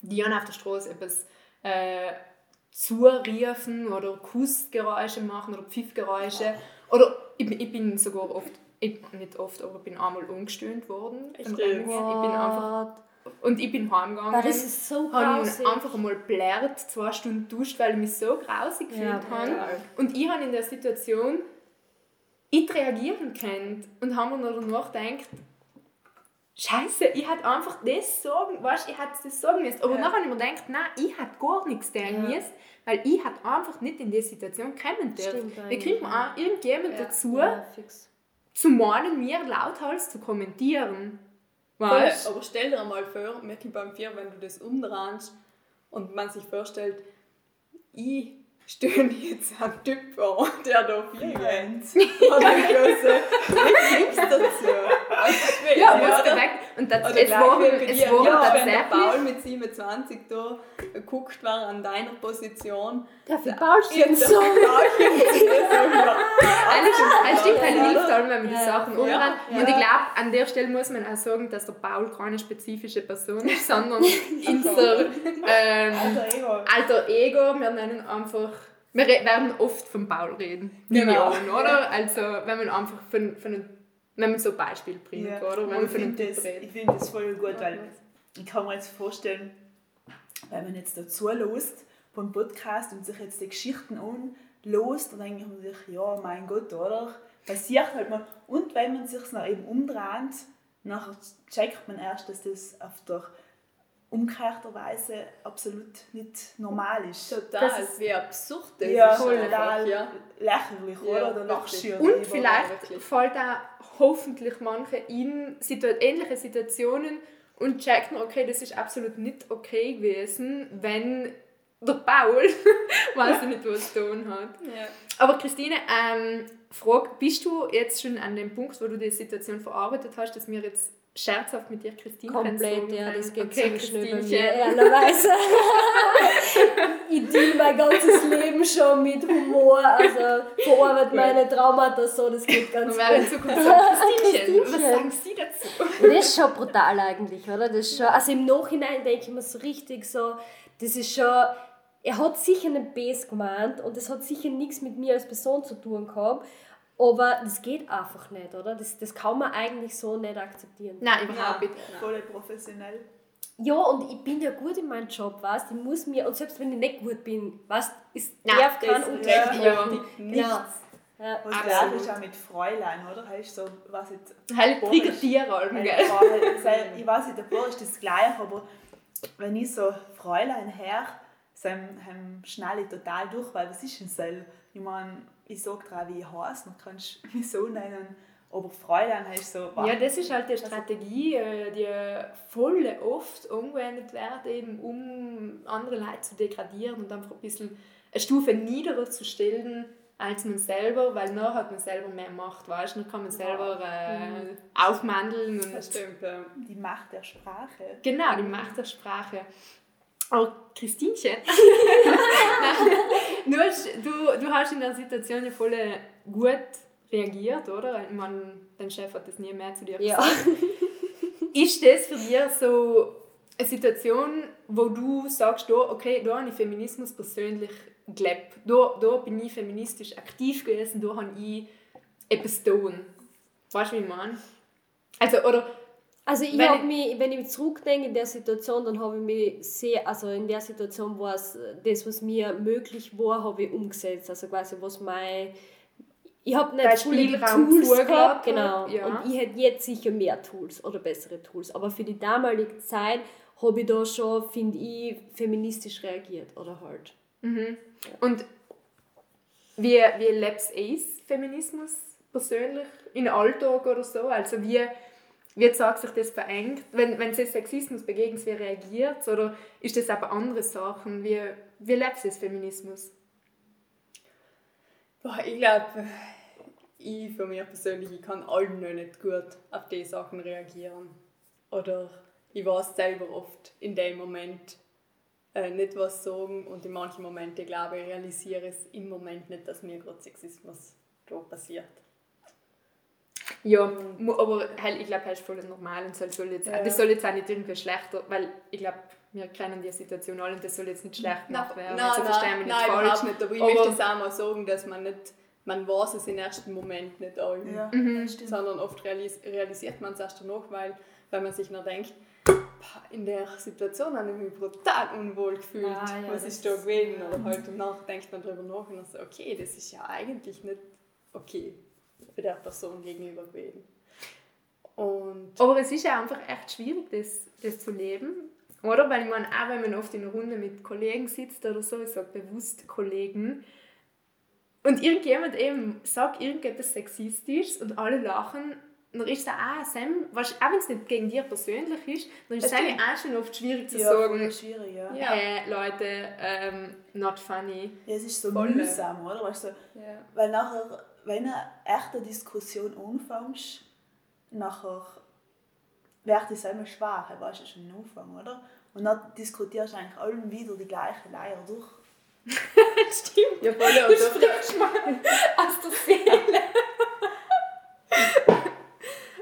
die auf der Straße etwas äh, zuriefen oder Kussgeräusche machen oder Pfiffgeräusche. Oder ich, bin- ich bin sogar oft, ich, nicht oft, aber ich bin einmal umgestöhnt worden. Ich bin einfach, und ich bin heimgegangen. Das ist so habe grausig. einfach einmal blärt, zwei Stunden duscht, weil ich mich so grausig gefühlt Ja, habe. ja. Und ich habe in der Situation nicht reagieren können und habe mir noch danach gedacht, Scheiße, ich hätte einfach das sagen, weißt, ich hätte das sagen müssen. Aber Ja. nachher habe ich mir gedacht, nein, ich hätte gar nichts sagen Ja. müssen, weil ich hätte einfach nicht in diese Situation kommen dürfen. Wir eigentlich, kriegen auch irgendjemand Ja. dazu, Ja, fix. zu meinen, mir lauthals zu kommentieren. Weißt aber stell dir mal vor, Mickey beim Vier, wenn du das umdrehst und man sich vorstellt, ich stöhne jetzt einen Typ an, der da vier rennt. Und dann große nichts dazu. Du, Ja, muss geweckt. Und das, Oder es waren, es waren ja, wenn der tatsächlich... Paul mit 27 da geguckt war an deiner Position. Der für Paul steht Jetzt so. Eigentlich, es stimmt, Ja. hilft allem, wenn man die Ja. Sachen Ja. umdreht. Ja. Und ich glaube, an der Stelle muss man auch sagen, dass der Paul keine spezifische Person ist, sondern unser ähm, Alter Ego. alter Ego. Wir nennen einfach... Wir werden oft von Paul reden. Ich Genau. an, oder? Also, wenn man einfach von, von einem, wenn man so ein Beispiel bringt, Ja. oder? Wenn man ich finde das, ich find das voll gut, weil ich kann mir jetzt vorstellen, wenn man jetzt dazu lost beim Podcast und sich jetzt die Geschichten anlost, dann denkt man sich, ja, mein Gott, oder? Passiert halt mal. Und wenn man sich noch eben umdreht, nachher checkt man erst, dass das auf der umgekehrterweise absolut nicht normal ist. Total, Das ist- wie absurd das ja, einfach, ja. lächerlich, Ja, oder? Da ja Und vielleicht wirklich. fällt auch hoffentlich manche in situ ähnliche Situationen und checken, okay, das ist absolut nicht okay gewesen, wenn der Paul weiß ich nicht, was tun hat. Ja. Aber Christine, ähm, Frage, bist du jetzt schon an dem Punkt, wo du die Situation verarbeitet hast, dass wir jetzt scherzhaft mit dir Christine Komplett, ja, das geht okay, ziemlich schnell bei mir, ehrlicherweise. ich deal mein ganzes Leben schon mit Humor, also verarbeite meine Traumata so, das geht ganz werden in gut. Zukunft Christinchen, was sagen Sie dazu? Das ist schon brutal eigentlich, oder? Das ist schon, also im Nachhinein denke ich mir so richtig so, das ist schon, er hat sicher einen Base gemeint und das hat sicher nichts mit mir als Person zu tun gehabt, aber das geht einfach nicht, oder? Das, das kann man eigentlich so nicht akzeptieren. Nein, überhaupt nicht. Voll professionell. Ja, und ich bin ja gut in meinem Job, weißt Ich muss mir, und selbst wenn ich nicht gut bin, weißt es Nein, darf kein das- Unterschied ja. Nichts. Genau. Ja. Was Absolut. ist auch mit Fräulein, oder? Heißt so, was jetzt. Halt Weil gell? Halt Ich weiß nicht, der Bauer ist das gleiche, aber wenn ich so Fräulein her, dann schnalle ich total durch, weil was ist denn so? Ich meine, ich sage drauf, wie ich heiße, man kann mich so nennen, aber Fräulein heißt so. wow. Ja, das ist halt die Strategie, äh, die voll oft angewendet wird, eben, um andere Leute zu degradieren und einfach ein bisschen eine Stufe niedriger zu stellen als man selber, weil dann hat man selber mehr Macht, weißt du, dann kann man selber äh, aufmandeln und Das stimmt, ja. Die Macht der Sprache. Genau, die Macht der Sprache. Oh, Christinchen. du, hast, du, du hast in der Situation ja voll gut reagiert, oder? Ich meine, dein Chef hat das nie mehr zu dir Ja. gesagt. Ist das für dich so eine Situation, wo du sagst, da, okay, da habe ich Feminismus persönlich gelebt. Da, da bin ich feministisch aktiv gewesen, da habe ich etwas getan. Weißt du, wie ich meine? Also, oder Also ich habe ich- mich, wenn ich zurückdenke in der Situation, dann habe ich mich sehr, also in der Situation war es das, was mir möglich war, habe ich umgesetzt. Also quasi was mein, ich habe nicht viele Tools gehabt, genau. ja. Und ich hätte jetzt sicher mehr Tools oder bessere Tools. Aber für die damalige Zeit habe ich da schon, finde ich, feministisch reagiert oder halt. Und wie, wie lebst du Feminismus persönlich in Alltag oder so? Also wie, wie zeigt sich das verengt? Wenn, wenn es Sexismus begegnet, wie reagiert Oder ist das aber andere Sachen? Wie, wie lebst du das Feminismus? Boah, ich glaube, ich für mich persönlich, ich kann allen noch nicht gut auf die Sachen reagieren. Oder ich weiß selber oft in dem Moment äh, nicht was sagen und in manchen Momenten, glaube ich, realisiere es im Moment nicht, dass mir gerade Sexismus da passiert. Ja, aber halt, ich glaube, das ist voll normal und soll, soll jetzt, Ja. das soll jetzt auch nicht irgendwie schlechter, weil ich glaube, wir kennen die Situation alle und das soll jetzt nicht schlecht gemacht werden. nein, also nein, verstehen mich nicht nein, falsch. überhaupt nicht. Aber ich Aber- möchte es auch mal sagen, dass man nicht, man weiß es im ersten Moment nicht allem. Ja, Mhm. sondern oft realis realisiert man es erst danach, weil, weil man sich noch denkt, "Pah, in der Situation habe ich mich brutal unwohl gefühlt. Ah, ja, Was das ist da gewesen? Oder halt danach denkt man darüber nach und dann so, okay, das ist ja eigentlich nicht okay für der Person gegenüber gewesen. Und Aber es ist ja einfach echt schwierig, das, das zu leben. Oder? Weil ich meine, auch wenn man oft in einer Runde mit Kollegen sitzt oder so, ich sage bewusst Kollegen, und irgendjemand eben sagt irgendetwas Sexistisches und alle lachen, dann ist es auch, Sam, weißt, auch wenn es nicht gegen dir persönlich ist, dann ist es auch schon oft schwierig zu Ja, sagen, schwierig, ja. Ja. hey Leute, ähm, not funny. Ja, es ist so Voll. mühsam, oder? Weißt du, ja. weil nachher, wenn eine Diskussion anfängst, nachher wird es immer schwer, weißt du, schon am Anfang, oder? Und dann diskutierst du eigentlich allen wieder die gleiche Leier durch. Stimmt. Ja, voll, Du oder? sprichst mal aus der Seele.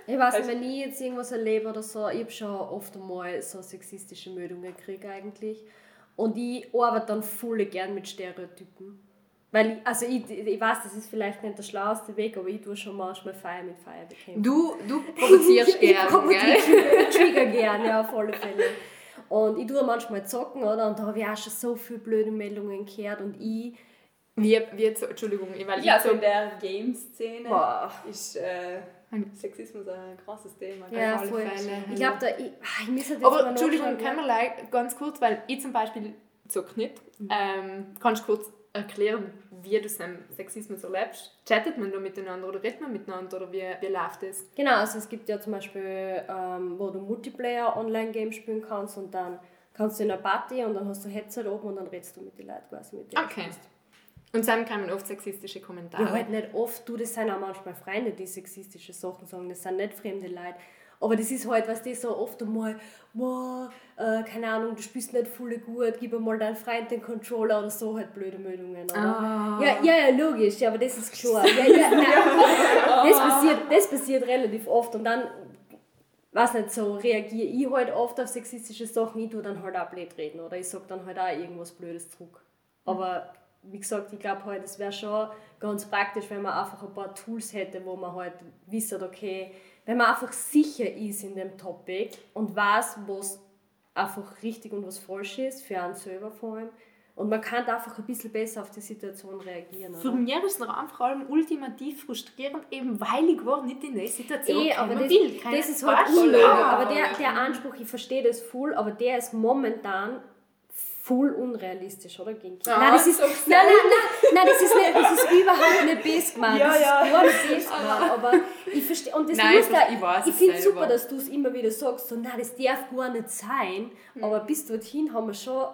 Ich weiß nicht, Also- wenn ich jetzt irgendwas erlebe oder so, ich habe schon oft einmal so sexistische Meldungen gekriegt eigentlich. Und ich arbeite dann voll gern mit Stereotypen. Weil ich, also ich, ich weiß, das ist vielleicht nicht der schlauste Weg, aber ich tue schon manchmal Feier mit Feier bekämpfen. Du, du provozierst ich gerne, provoziere gell? Trigger gern, ja, auf alle Fälle. Und ich tue manchmal zocken, oder? Und da habe ich auch schon so viele blöde Meldungen gehört und ich, Wie, wie so, Entschuldigung, weil Ja, ich so in der Game-Szene ist äh, Sexismus ein krasses Thema. ja, alle voll. Fälle, Ich glaube, da, ich, ah, ich muss jetzt Aber Entschuldigung, kann man like, ganz kurz, weil ich zum Beispiel zock nicht. Ähm, kannst du kurz erklären, wie du den Sexismus erlebst? Chattet man da miteinander oder redet man miteinander oder wie, wie läuft das? Genau, also es gibt ja zum Beispiel, ähm, wo du Multiplayer Online-Game spielen kannst und dann kannst du in einer Party und dann hast du ein Headset oben und dann redest du mit den Leuten quasi mit denen. Okay. Und dann kommen oft sexistische Kommentare. Ja, halt nicht oft, du, das sind auch manchmal Freunde, die sexistische Sachen sagen, das sind nicht fremde Leute. Aber das ist halt, was das so oft einmal, wow, äh, keine Ahnung, du spielst nicht voll gut, gib mal deinen Freund den Controller oder so, halt blöde Meldungen. Ah. Ja, ja, ja, logisch, ja, aber das ist klar. Ja, ja, nein, das, passiert, das passiert relativ oft und dann, weiß nicht, so reagiere ich halt oft auf sexistische Sachen, ich tue dann halt auch blöd reden oder ich sage dann halt auch irgendwas Blödes zurück. Aber wie gesagt, ich glaube halt, es wäre schon ganz praktisch, wenn man einfach ein paar Tools hätte, wo man halt wisst, okay, wenn man einfach sicher ist in dem Topic und weiß, was einfach richtig und was falsch ist, für einen selber vor allem. Und man kann einfach ein bisschen besser auf die Situation reagieren. Für Oder? mich ist es vor allem ultimativ frustrierend, eben weil ich gar nicht in der Situation Eh, aber das, will. Das ist halt. Ja. Aber der, der Anspruch, ich verstehe das voll, aber der ist momentan voll unrealistisch, oder? Gegen Kinder. Ah, nein, das ist, so nein, nein, nein, nein, das ist, nicht, das ist überhaupt nicht best gemeint. Ja, das ja. ist gar nicht best gemeint. Aber ich verstehe, und das Nein, muss ich da, ich weiß ich finde es super, dass du es immer wieder sagst, so, nein, das darf gar nicht sein. Aber bis dorthin haben wir schon,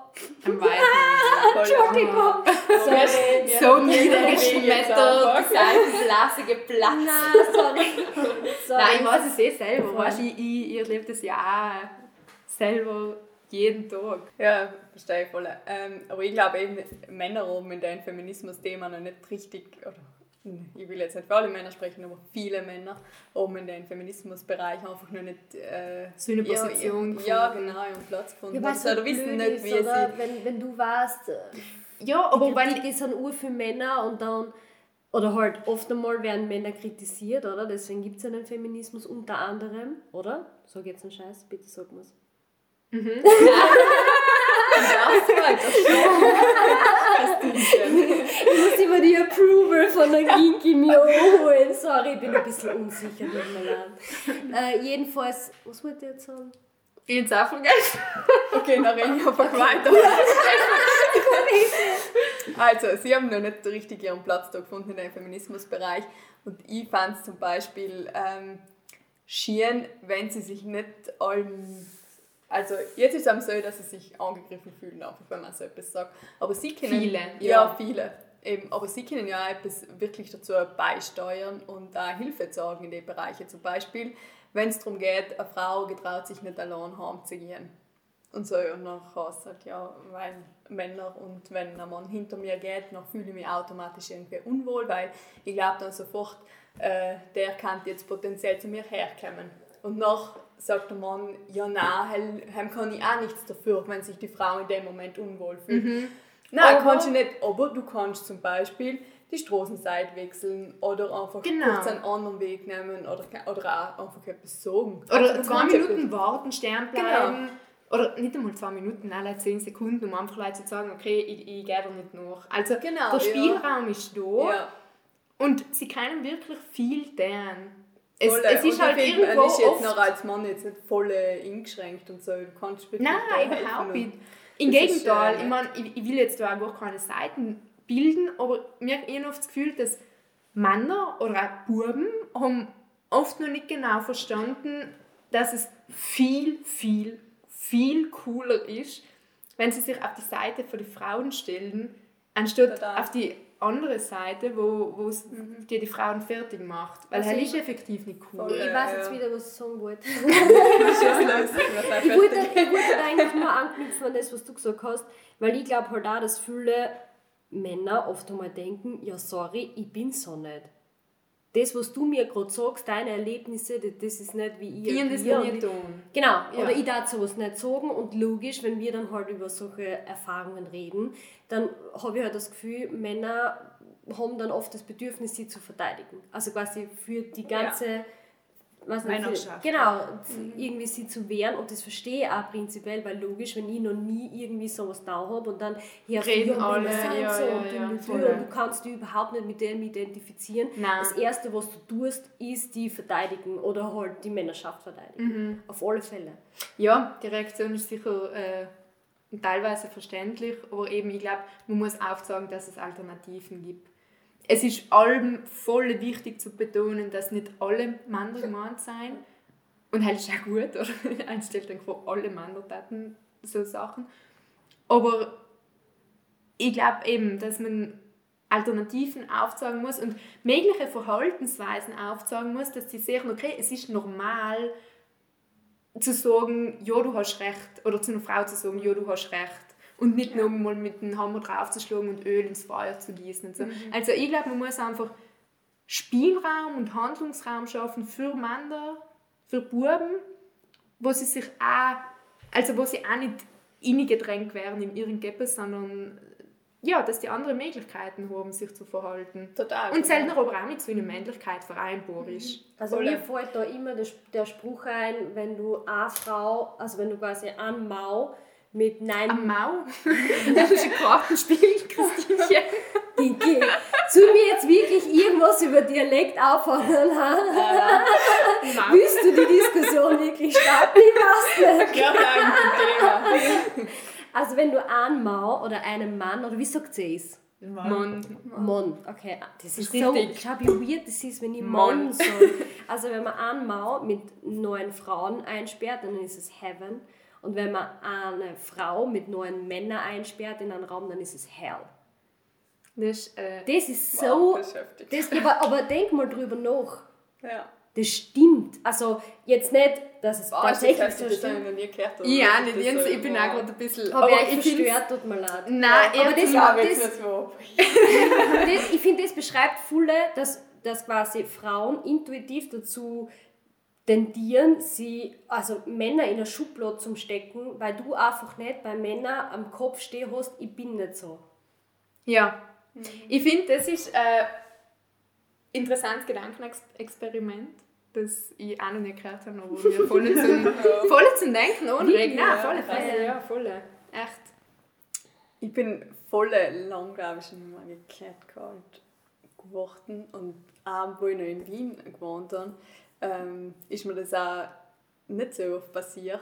Am Weiten. Entschuldigung, so, So niedergeschmettert. Seifenblase geplatzt. nein, sorry. sorry. Nein, ich weiß es eh selber. Weißt, ich, ich, ich erlebe das ja auch selber jeden Tag. Ja, verstehe ich voll. Ähm, aber ich glaube eben, Männer oben in dem Feminismus-Thema noch nicht richtig, oder ich will jetzt nicht für alle Männer sprechen, aber viele Männer oben in den Feminismusbereich einfach noch nicht äh, So eine Position Ja, gefunden. genau, ihren Platz gefunden. Ja, so oder wissen nicht, wie ist, oder? sie... Wenn, wenn du weißt, äh, Ja, aber die weil Kritik ist an Ur für Männer und dann, oder halt oft einmal werden Männer kritisiert, oder? Deswegen gibt es ja den Feminismus unter anderem, oder? Sag jetzt einen Scheiß, bitte sag mir's. Ich muss immer die Approval von der Ginki mir holen. Sorry, ich bin ein bisschen unsicher, tut mir leid. Äh, jedenfalls, was wollte ich jetzt sagen? jetzt auch vergessen. Okay, dann reden wir einfach weiter. Also, sie haben noch nicht richtig ihren Platz da gefunden in dem Feminismusbereich. Und ich fand es zum Beispiel ähm, schön, wenn sie sich nicht allem. Also, jetzt ist es am so, dass sie sich angegriffen fühlen, einfach wenn man so etwas sagt. Aber sie können. Viele, Ja, ja. viele. Eben, aber sie können ja etwas wirklich dazu beisteuern und auch Hilfe sorgen in den Bereichen. Zum Beispiel, wenn es darum geht, eine Frau getraut sich nicht allein heimzugehen. Und so, und dann heißt halt, ja, weil Männer und wenn ein Mann hinter mir geht, dann fühle ich mich automatisch irgendwie unwohl, weil ich glaube dann sofort, äh, der kann jetzt potenziell zu mir herkommen. Und noch sagt der Mann, ja nein, hem kann ich auch nichts dafür, wenn sich die Frau in dem Moment unwohl fühlt. Nein, Aber- kannst du nicht, aber du kannst zum Beispiel die Straßenseite wechseln oder einfach Genau. kurz einen anderen Weg nehmen oder, oder auch einfach etwas sagen. Oder Also, zwei Minuten warten, stehen bleiben. Oder nicht einmal zwei Minuten, alle zehn Sekunden, um einfach Leute zu sagen, okay, ich, ich gehe da nicht nach. Also Genau, der ja. Spielraum ist da Ja. und sie können wirklich viel tun. Es, es ist halt irgendwo Man ist jetzt noch als Mann jetzt nicht voll äh, eingeschränkt und so. Du kannst Nein, überhaupt nicht. Im Gegenteil, ich, mein, ich, ich will jetzt da auch gar keine Seiten bilden, aber mir hat oft das Gefühl, dass Männer oder auch Buben haben oft noch nicht genau verstanden, dass es viel, viel, viel cooler ist, wenn sie sich auf die Seite von den Frauen stellen, anstatt auf die andere Seite, wo, wo es die, die Frauen fertig macht. Weil Also ich- ist effektiv nicht cool. Ich weiß jetzt ja. wieder, was ich sagen wollte. Ich wollte, ich wollte eigentlich nur anknüpfen an das, was du gesagt hast, weil ich glaube halt auch, dass viele Männer oft einmal denken, ja sorry, ich bin so nicht. Das, was du mir gerade sagst, deine Erlebnisse, das, ist nicht wie ich. Ich und das und nicht ich- tun. Genau, Ja. oder ich darf sowas nicht sagen und logisch, wenn wir dann halt über solche Erfahrungen reden, dann habe ich halt das Gefühl, Männer haben dann oft das Bedürfnis, sie zu verteidigen. Also quasi für die ganze weiß nicht, Männerschaft. genau, irgendwie sie zu wehren und das verstehe ich auch prinzipiell, weil logisch, wenn ich noch nie irgendwie sowas da habe und dann hier Reden alle, Männer sind ja, so ja, und, ja, und, voll. und du kannst dich überhaupt nicht mit denen identifizieren. Nein. Das Erste, was du tust, ist die verteidigen oder halt die Männerschaft verteidigen. Mhm. Auf alle Fälle. Ja, die Reaktion ist sicher äh, teilweise verständlich, aber eben, ich glaube, man muss aufzeigen, dass es Alternativen gibt. Es ist allem voll wichtig zu betonen, dass nicht alle Männer gemeint sind. Und halt ist auch gut, oder? Ein stellt dann vor, alle Männer taten so Sachen. Aber ich glaube eben, dass man Alternativen aufzeigen muss und mögliche Verhaltensweisen aufzeigen muss, dass sie sehen, okay, es ist normal, zu sagen, ja, du hast recht, oder zu einer Frau zu sagen, ja, du hast recht. Und nicht ja. nur mal mit dem Hammer draufzuschlagen und Öl ins Feuer zu gießen. Und so. Mhm. Also ich glaube, man muss einfach Spielraum und Handlungsraum schaffen für Männer, für Buben, wo sie sich auch, also wo sie auch nicht innegedrängt werden in ihren Geppes, sondern ja, dass die andere Möglichkeiten haben, sich zu verhalten. Total. Und seltener aber auch mit so einer Männlichkeit vereinbar ist. Also Voll. mir fällt da immer der, der Spruch ein, wenn du eine Frau, also wenn du quasi einen Mau mit nein... Ein Mau? das ist ein Kartenspiel, Christinchen. Dinki, zu mir jetzt wirklich irgendwas über Dialekt auffordern? Ja, Willst du die Diskussion wirklich starten? Ich weiß nicht. Ja, nein, Also wenn du einen Mau oder einen Mann, oder wie sagt sie es? Mann. Mann. Okay, das ist, so, schau wie weird das ist, wenn ich Mann sage. Also wenn man einen Mau mit neun Frauen einsperrt, dann ist es Heaven. Und wenn man eine Frau mit neun Männern einsperrt in einen Raum, dann ist es Hell. Das, äh, das ist so. Wow, das, aber, aber denk mal drüber nach. Ja. Das stimmt. Also jetzt nicht, dass es wow, tatsächlich so stimmt. Ich nie gehört, ja, nicht Jens, so, ich bin wow. auch gerade ein bisschen... Aber, aber ich verstört, tut mir leid. Nein, ja, aber das, ja, das, das, das, Ich finde, das beschreibt viele, dass, dass quasi Frauen intuitiv dazu tendieren, sie, also Männer in eine Schublade zu stecken, weil du einfach nicht bei Männern am Kopf stehen hast, ich bin nicht so. Ja, mhm. ich finde, das ist ein interessantes Gedankenexperiment, das ich auch noch nicht gehört habe, aber wir voll zum, voll zum Denken anregen. Nein, voll, voll, ja, voll, echt. Ich bin voll lang, glaube ich, schon mal gekehrt geworden und auch, wo ich noch in Wien gewohnt habe, ähm, ist mir das auch nicht so oft passiert.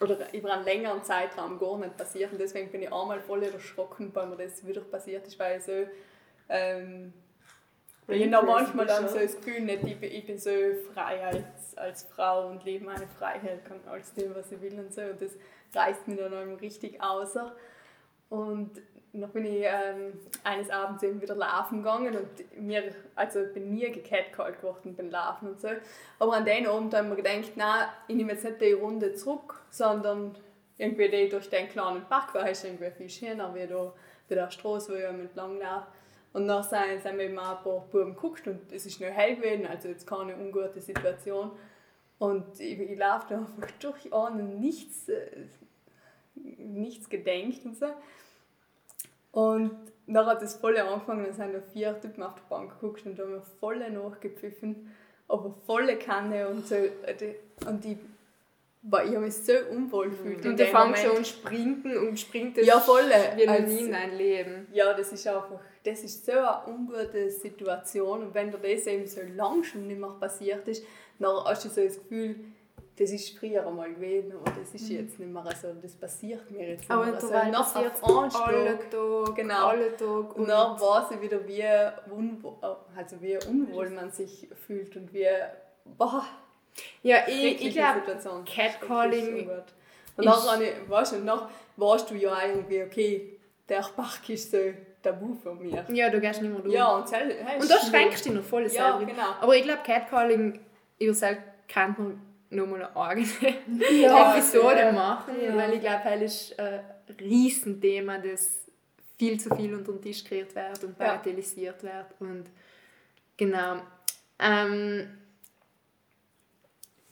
Oder über einen längeren Zeitraum gar nicht passiert. Und deswegen bin ich einmal voll erschrocken, weil mir das wieder passiert ist, weil ich so. Ähm, ich habe manchmal dann so das Gefühl, nicht, ich, bin, ich bin so frei als, als Frau und lebe meine Freiheit, kann alles tun, was ich will und so. Und das reißt mich dann richtig außer. Und dann bin ich ähm, eines Abends eben wieder laufen gegangen und mir, also bin nie gecatcallt geworden beim Laufen und so. Aber an dem Abend habe ich mir gedacht, nein, ich nehme jetzt nicht die Runde zurück, sondern irgendwie die durch den kleinen Park, weil es irgendwie viel schöner wie da bei der Straße, wo ich mit lang laufe. Und dann sind, wir eben ein paar Buben geguckt und es ist noch hell gewesen, also jetzt keine ungute Situation. Und ich, ich laufe da einfach durch an nichts, äh, nichts gedenkt und so. Und dann hat es voll angefangen, dann sind da vier Typen auf der Bank geguckt und da haben wir voll nachgepfiffen, aber volle Kanne und so. Und ich, boah, ich habe mich so unwohl gefühlt. Und der fängt schon sprinten und springt das ja, voll, wie noch nie in dein Leben. Ja, das ist einfach, das ist so eine ungute Situation und wenn dir das eben so lang schon nicht mehr passiert ist, dann hast du so das Gefühl, das ist früher einmal gewesen, aber das ist mhm. jetzt nicht mehr so, das passiert mir jetzt nicht aber mehr. Also nach passiert alle Tag, genau. alle Tag. Und, dann weiß ich wieder, wie, unwohl, also wie unwohl man sich fühlt und wie, boah, ja, ich, ich glaube, Catcalling und dann, weißt du, nach weißt du ja irgendwie, okay, der Bach ist so Tabu von mir. Ja, du gehst nicht mehr durch. Ja, und, hey, und da schränkst du dich noch voll ja, selber. Genau. Aber ich glaube, Catcalling, ihr selbst kennt man nochmal eine eigene ja, Episode ja. machen, ja. weil ich glaube, das ist ein Riesenthema, das viel zu viel unter den Tisch gekehrt wird und bagatellisiert wird. Und genau. Ähm,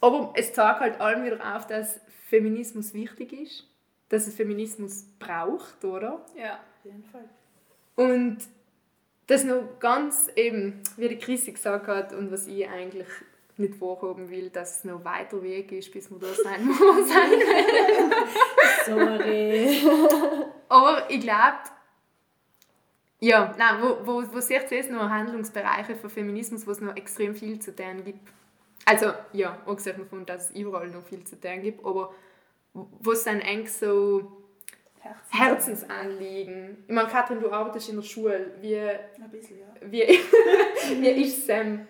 aber es zeigt halt allem wieder auf, dass Feminismus wichtig ist, dass es Feminismus braucht, oder? Ja, auf jeden Fall. Und das noch ganz eben, wie die Chrissy gesagt hat und was ich eigentlich nicht vorhaben will, dass es noch weiter Weg ist, bis wir da sein muss. Sorry. Aber ich glaube, ja, nein, wo, wo, wo seht ihr noch Handlungsbereiche für Feminismus, wo es noch extrem viel zu tun gibt? Also, ja, abgesehen davon, dass es überall noch viel zu tun gibt, aber wo es dann eng so Herzensanliegen. Ich meine, Katrin, du arbeitest in der Schule. Wie, Ein bisschen, ja. Wie, wie ist es ähm,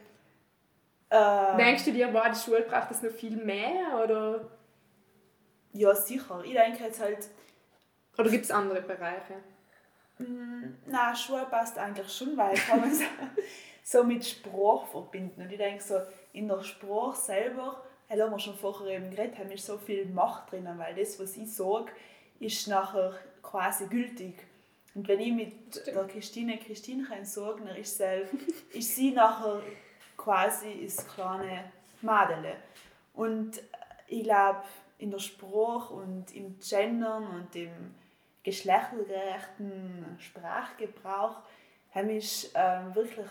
äh, Denkst du dir, wow, die Schule braucht das noch viel mehr? Oder? Ja, sicher. Ich denke jetzt halt. Oder gibt es andere Bereiche? Mm, nein, Schule passt eigentlich schon, weil kann man so mit Sprache verbinden. Und ich denke so, in der Sprache selber das haben wir schon vorher eben geredet, haben, ist so viel Macht drinnen, weil das, was ich sage, ist nachher quasi gültig. Und wenn ich mit der Christine Christine sage, dann ist, sie, ist sie nachher quasi das kleine Mädel. Und ich glaube, in der Sprache und im Gendern und im geschlechtergerechten Sprachgebrauch haben ich ähm, wirklich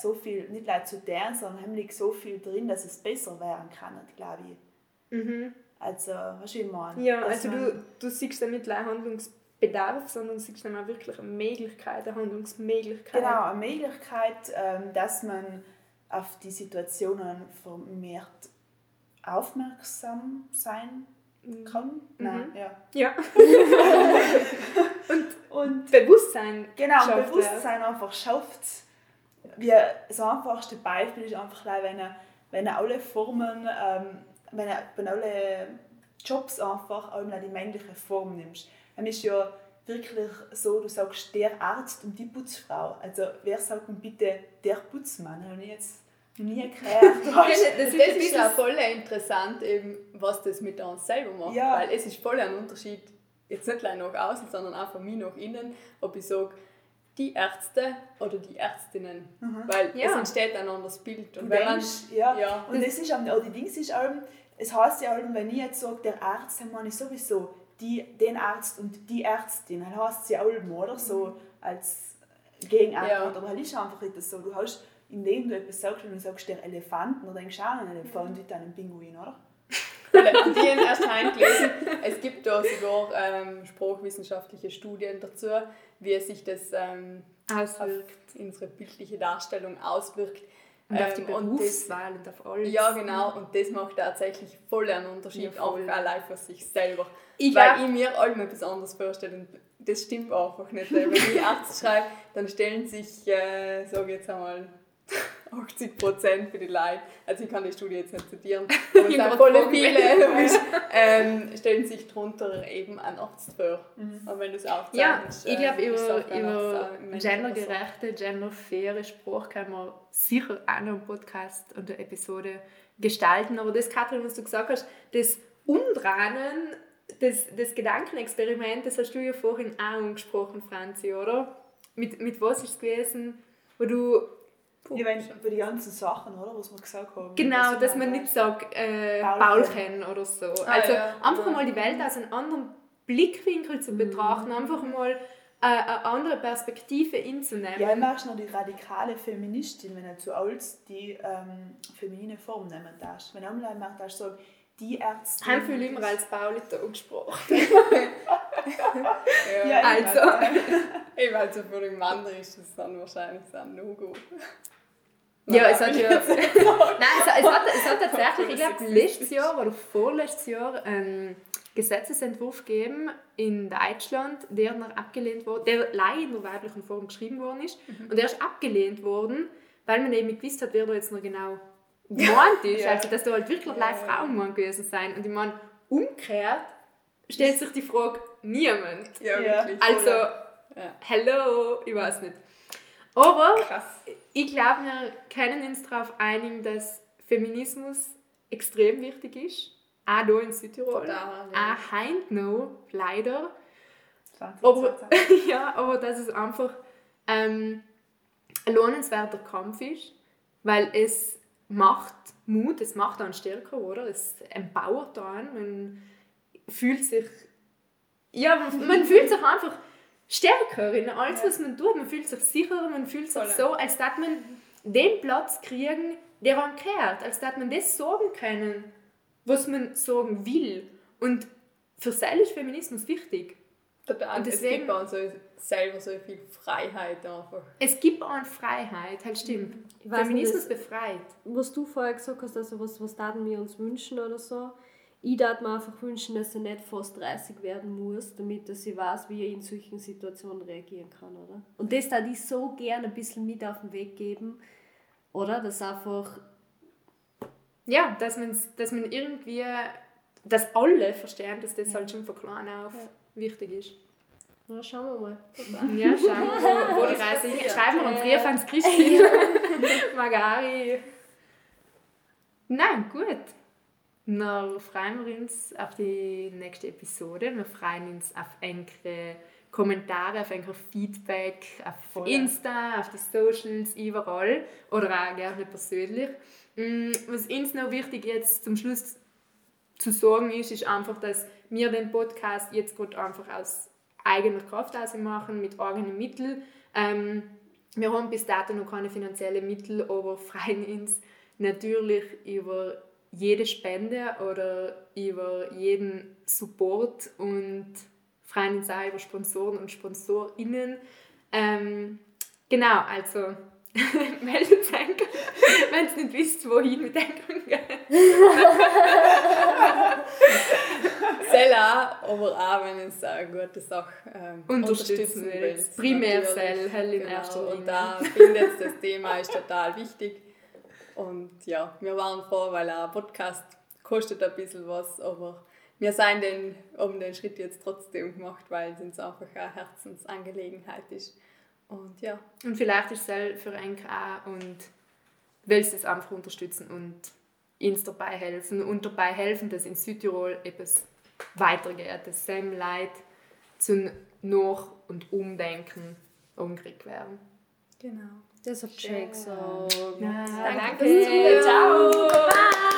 so viel, nicht nur zu der, sondern haben so viel drin, dass es besser werden kann, glaube ich. Mhm. Also, was ich meine. Ja, also du, du siehst damit nicht Handlungsbedarf, sondern siehst dann auch wirklich eine Möglichkeit, eine Handlungsmöglichkeit. Genau, eine Möglichkeit, ähm, dass man auf die Situationen vermehrt aufmerksam sein mhm. kann. Mhm. Nein, ja. Ja. und, und Bewusstsein. Genau, Bewusstsein einfach schafft. Wie das einfachste Beispiel ist einfach, wenn er, wenn er alle Formen, ähm, wenn, er, wenn alle Jobs einfach auch die männliche Form nimmst. Dann ist ja wirklich so, du sagst der Arzt und die Putzfrau. Also wer sagt denn bitte der Putzmann? Habe ich jetzt nie gehört. das, das, das ist ja voll interessant, eben, was das mit uns selber macht. Ja. Weil es ist voll ein Unterschied, jetzt nicht nur nach außen, sondern auch von mir nach innen, ob ich sage, die Ärzte oder die Ärztinnen. Mhm. Weil ja. es entsteht ein anderes Bild. Und, wenn man, ja. ja. Und es ist, oder die Dings ist auch, es heißt ja auch, wenn ich jetzt sage, der Arzt, dann meine ich sowieso die, den Arzt und die Ärztin. Dann heißt sie auch oder so mhm. als Gegenantwort. Ja. Aber halt ist einfach nicht so. Du hast indem du etwas sagst und du sagst der Elefanten, dann denkst du auch an einen Elefant wie einen Pinguin, oder? Die haben erst gelesen. Es gibt da sogar ähm, sprachwissenschaftliche Studien dazu, wie sich das ähm, auswirkt, unsere bildliche Darstellung auswirkt. Und ähm, auf die Berufswahl und, auf alles. Ja, genau. Und das macht tatsächlich voll einen Unterschied, ja, voll. auch allein für sich selber. Ich Weil ich mir allem etwas anderes vorstelle. Das stimmt einfach nicht. Wenn ich Arzt schreibe, dann stellen sich, äh, sage jetzt einmal, 80 Prozent für die Leute, also ich kann die Studie jetzt nicht zitieren, aber es sind voll viele, ähm, stellen sich darunter eben ein Arzt vor. Mhm. Und wenn du es aufzeichnest. Ja, ich glaube, äh, über, über gendergerechte, genderfaire Sprache kann man sicher auch noch einen Podcast und eine Episode gestalten, aber das, Katrin, was du gesagt hast, das Umdrahnen, das, das Gedankenexperiment, das hast du ja vorhin auch angesprochen, Franzi, oder? Mit, mit was ist es gewesen, wo du ja, wenn, über die ganzen Sachen, oder, was wir gesagt haben. Genau, dass man nicht sagt, äh, Baulchen oder so. Ah, also ja. einfach mal die Welt aus einem anderen Blickwinkel zu betrachten, mhm. einfach mal äh, eine andere Perspektive inzunehmen. Ja, ich merke noch die radikale Feministin, wenn du zu alt die ähm, feminine Form nehmen darfst. Wenn du einmal merkt, dass so die Ärzte. Haben viel immer als Paulita gesprochen. ja, ja, also. Eben, also für den Mann ist das dann wahrscheinlich ein No-Go. Ja, es hat ja. Nein, es, es, hat, es hat tatsächlich, ich glaube, letztes Jahr oder vorletztes Jahr einen Gesetzesentwurf gegeben in Deutschland, der noch abgelehnt wurde, der leider in der weiblichen Form geschrieben worden ist. Mhm. Und der ist abgelehnt worden, weil man eben nicht gewusst hat, wer da jetzt noch genau gemeint ist. Ja. Also, dass da halt wirklich ja, Frauen ja. gewesen sein. Und ich meine, umgekehrt stellt sich die Frage niemand. Ja, wirklich. Also, hello, ich weiß nicht. Aber Krass. ich glaube, wir können uns darauf einigen, dass Feminismus extrem wichtig ist. Auch hier in Südtirol. Total, ja. Auch heint noch, leider. 20, aber, ja, aber dass es einfach ähm, ein lohnenswerter Kampf ist, weil es macht Mut, es macht einen stärker, oder? Es empowert einen, man fühlt sich ja, man, man fühlt sich einfach stärker in alles, was man tut. Man fühlt sich sicherer, man fühlt sich so, als dass man den Platz kriegen, der einem gehört. Als dass man das sagen können, was man sagen will. Und für sich ist Feminismus wichtig. Und deswegen, es gibt auch so, selber so viel Freiheit einfach. Es gibt auch eine Freiheit, halt stimmt. Feminismus nicht, befreit. Was du vorher gesagt hast, also was, was wir uns wünschen oder so, ich würde mir einfach wünschen, dass sie nicht fast 30 werden muss, damit dass sie weiß, wie er in solchen Situationen reagieren kann, oder? Und das würde ich so gerne ein bisschen mit auf den Weg geben, oder? Dass einfach... Ja, dass, man's, dass man irgendwie... Dass alle verstehen, dass das ja. halt schon von klein auf ja. wichtig ist. Na, schauen wir mal. Ja, schauen wir mal, wo, die Reise hingeht. Schreiben wir einen Brief ans Christine. Magari. Nein, gut. Dann freuen wir uns auf die nächste Episode. Wir freuen uns auf enkele Kommentare, auf enkele Feedback, auf Voll. Insta, auf die Socials, überall. Oder auch gerne persönlich. Mm, was uns noch wichtig jetzt zum Schluss zu sagen ist, ist einfach, dass wir den Podcast jetzt gerade einfach aus eigener Kraft machen, mit eigenen Mitteln. Ähm, wir haben bis dato noch keine finanziellen Mittel, aber freuen uns natürlich über jede Spende oder über jeden Support und freuen uns auch über Sponsoren und SponsorInnen. Ähm, genau, also meldet euch, wenn ihr nicht wisst, wohin mit Denkungen geht. Sell auch, aber auch, wenn es eine gute Sache ähm, unterstützen, unterstützen willst. Primär Sell, hell in genau. erster Linie. Und da finde ich, das Thema ist total wichtig. Und ja, wir waren froh, weil ein Podcast kostet ein bisschen was, aber wir sind den, haben den Schritt jetzt trotzdem gemacht, weil es uns einfach eine Herzensangelegenheit ist. Und ja. Und vielleicht ist es für einen auch und willst es einfach unterstützen und uns dabei helfen und dabei helfen, dass in Südtirol etwas weitergeht, dass Sam Leid zum Nach- und Umdenken umgekriegt werden. Genau. Das hat Jake gesagt. Ja, danke. danke. Ciao. Bye.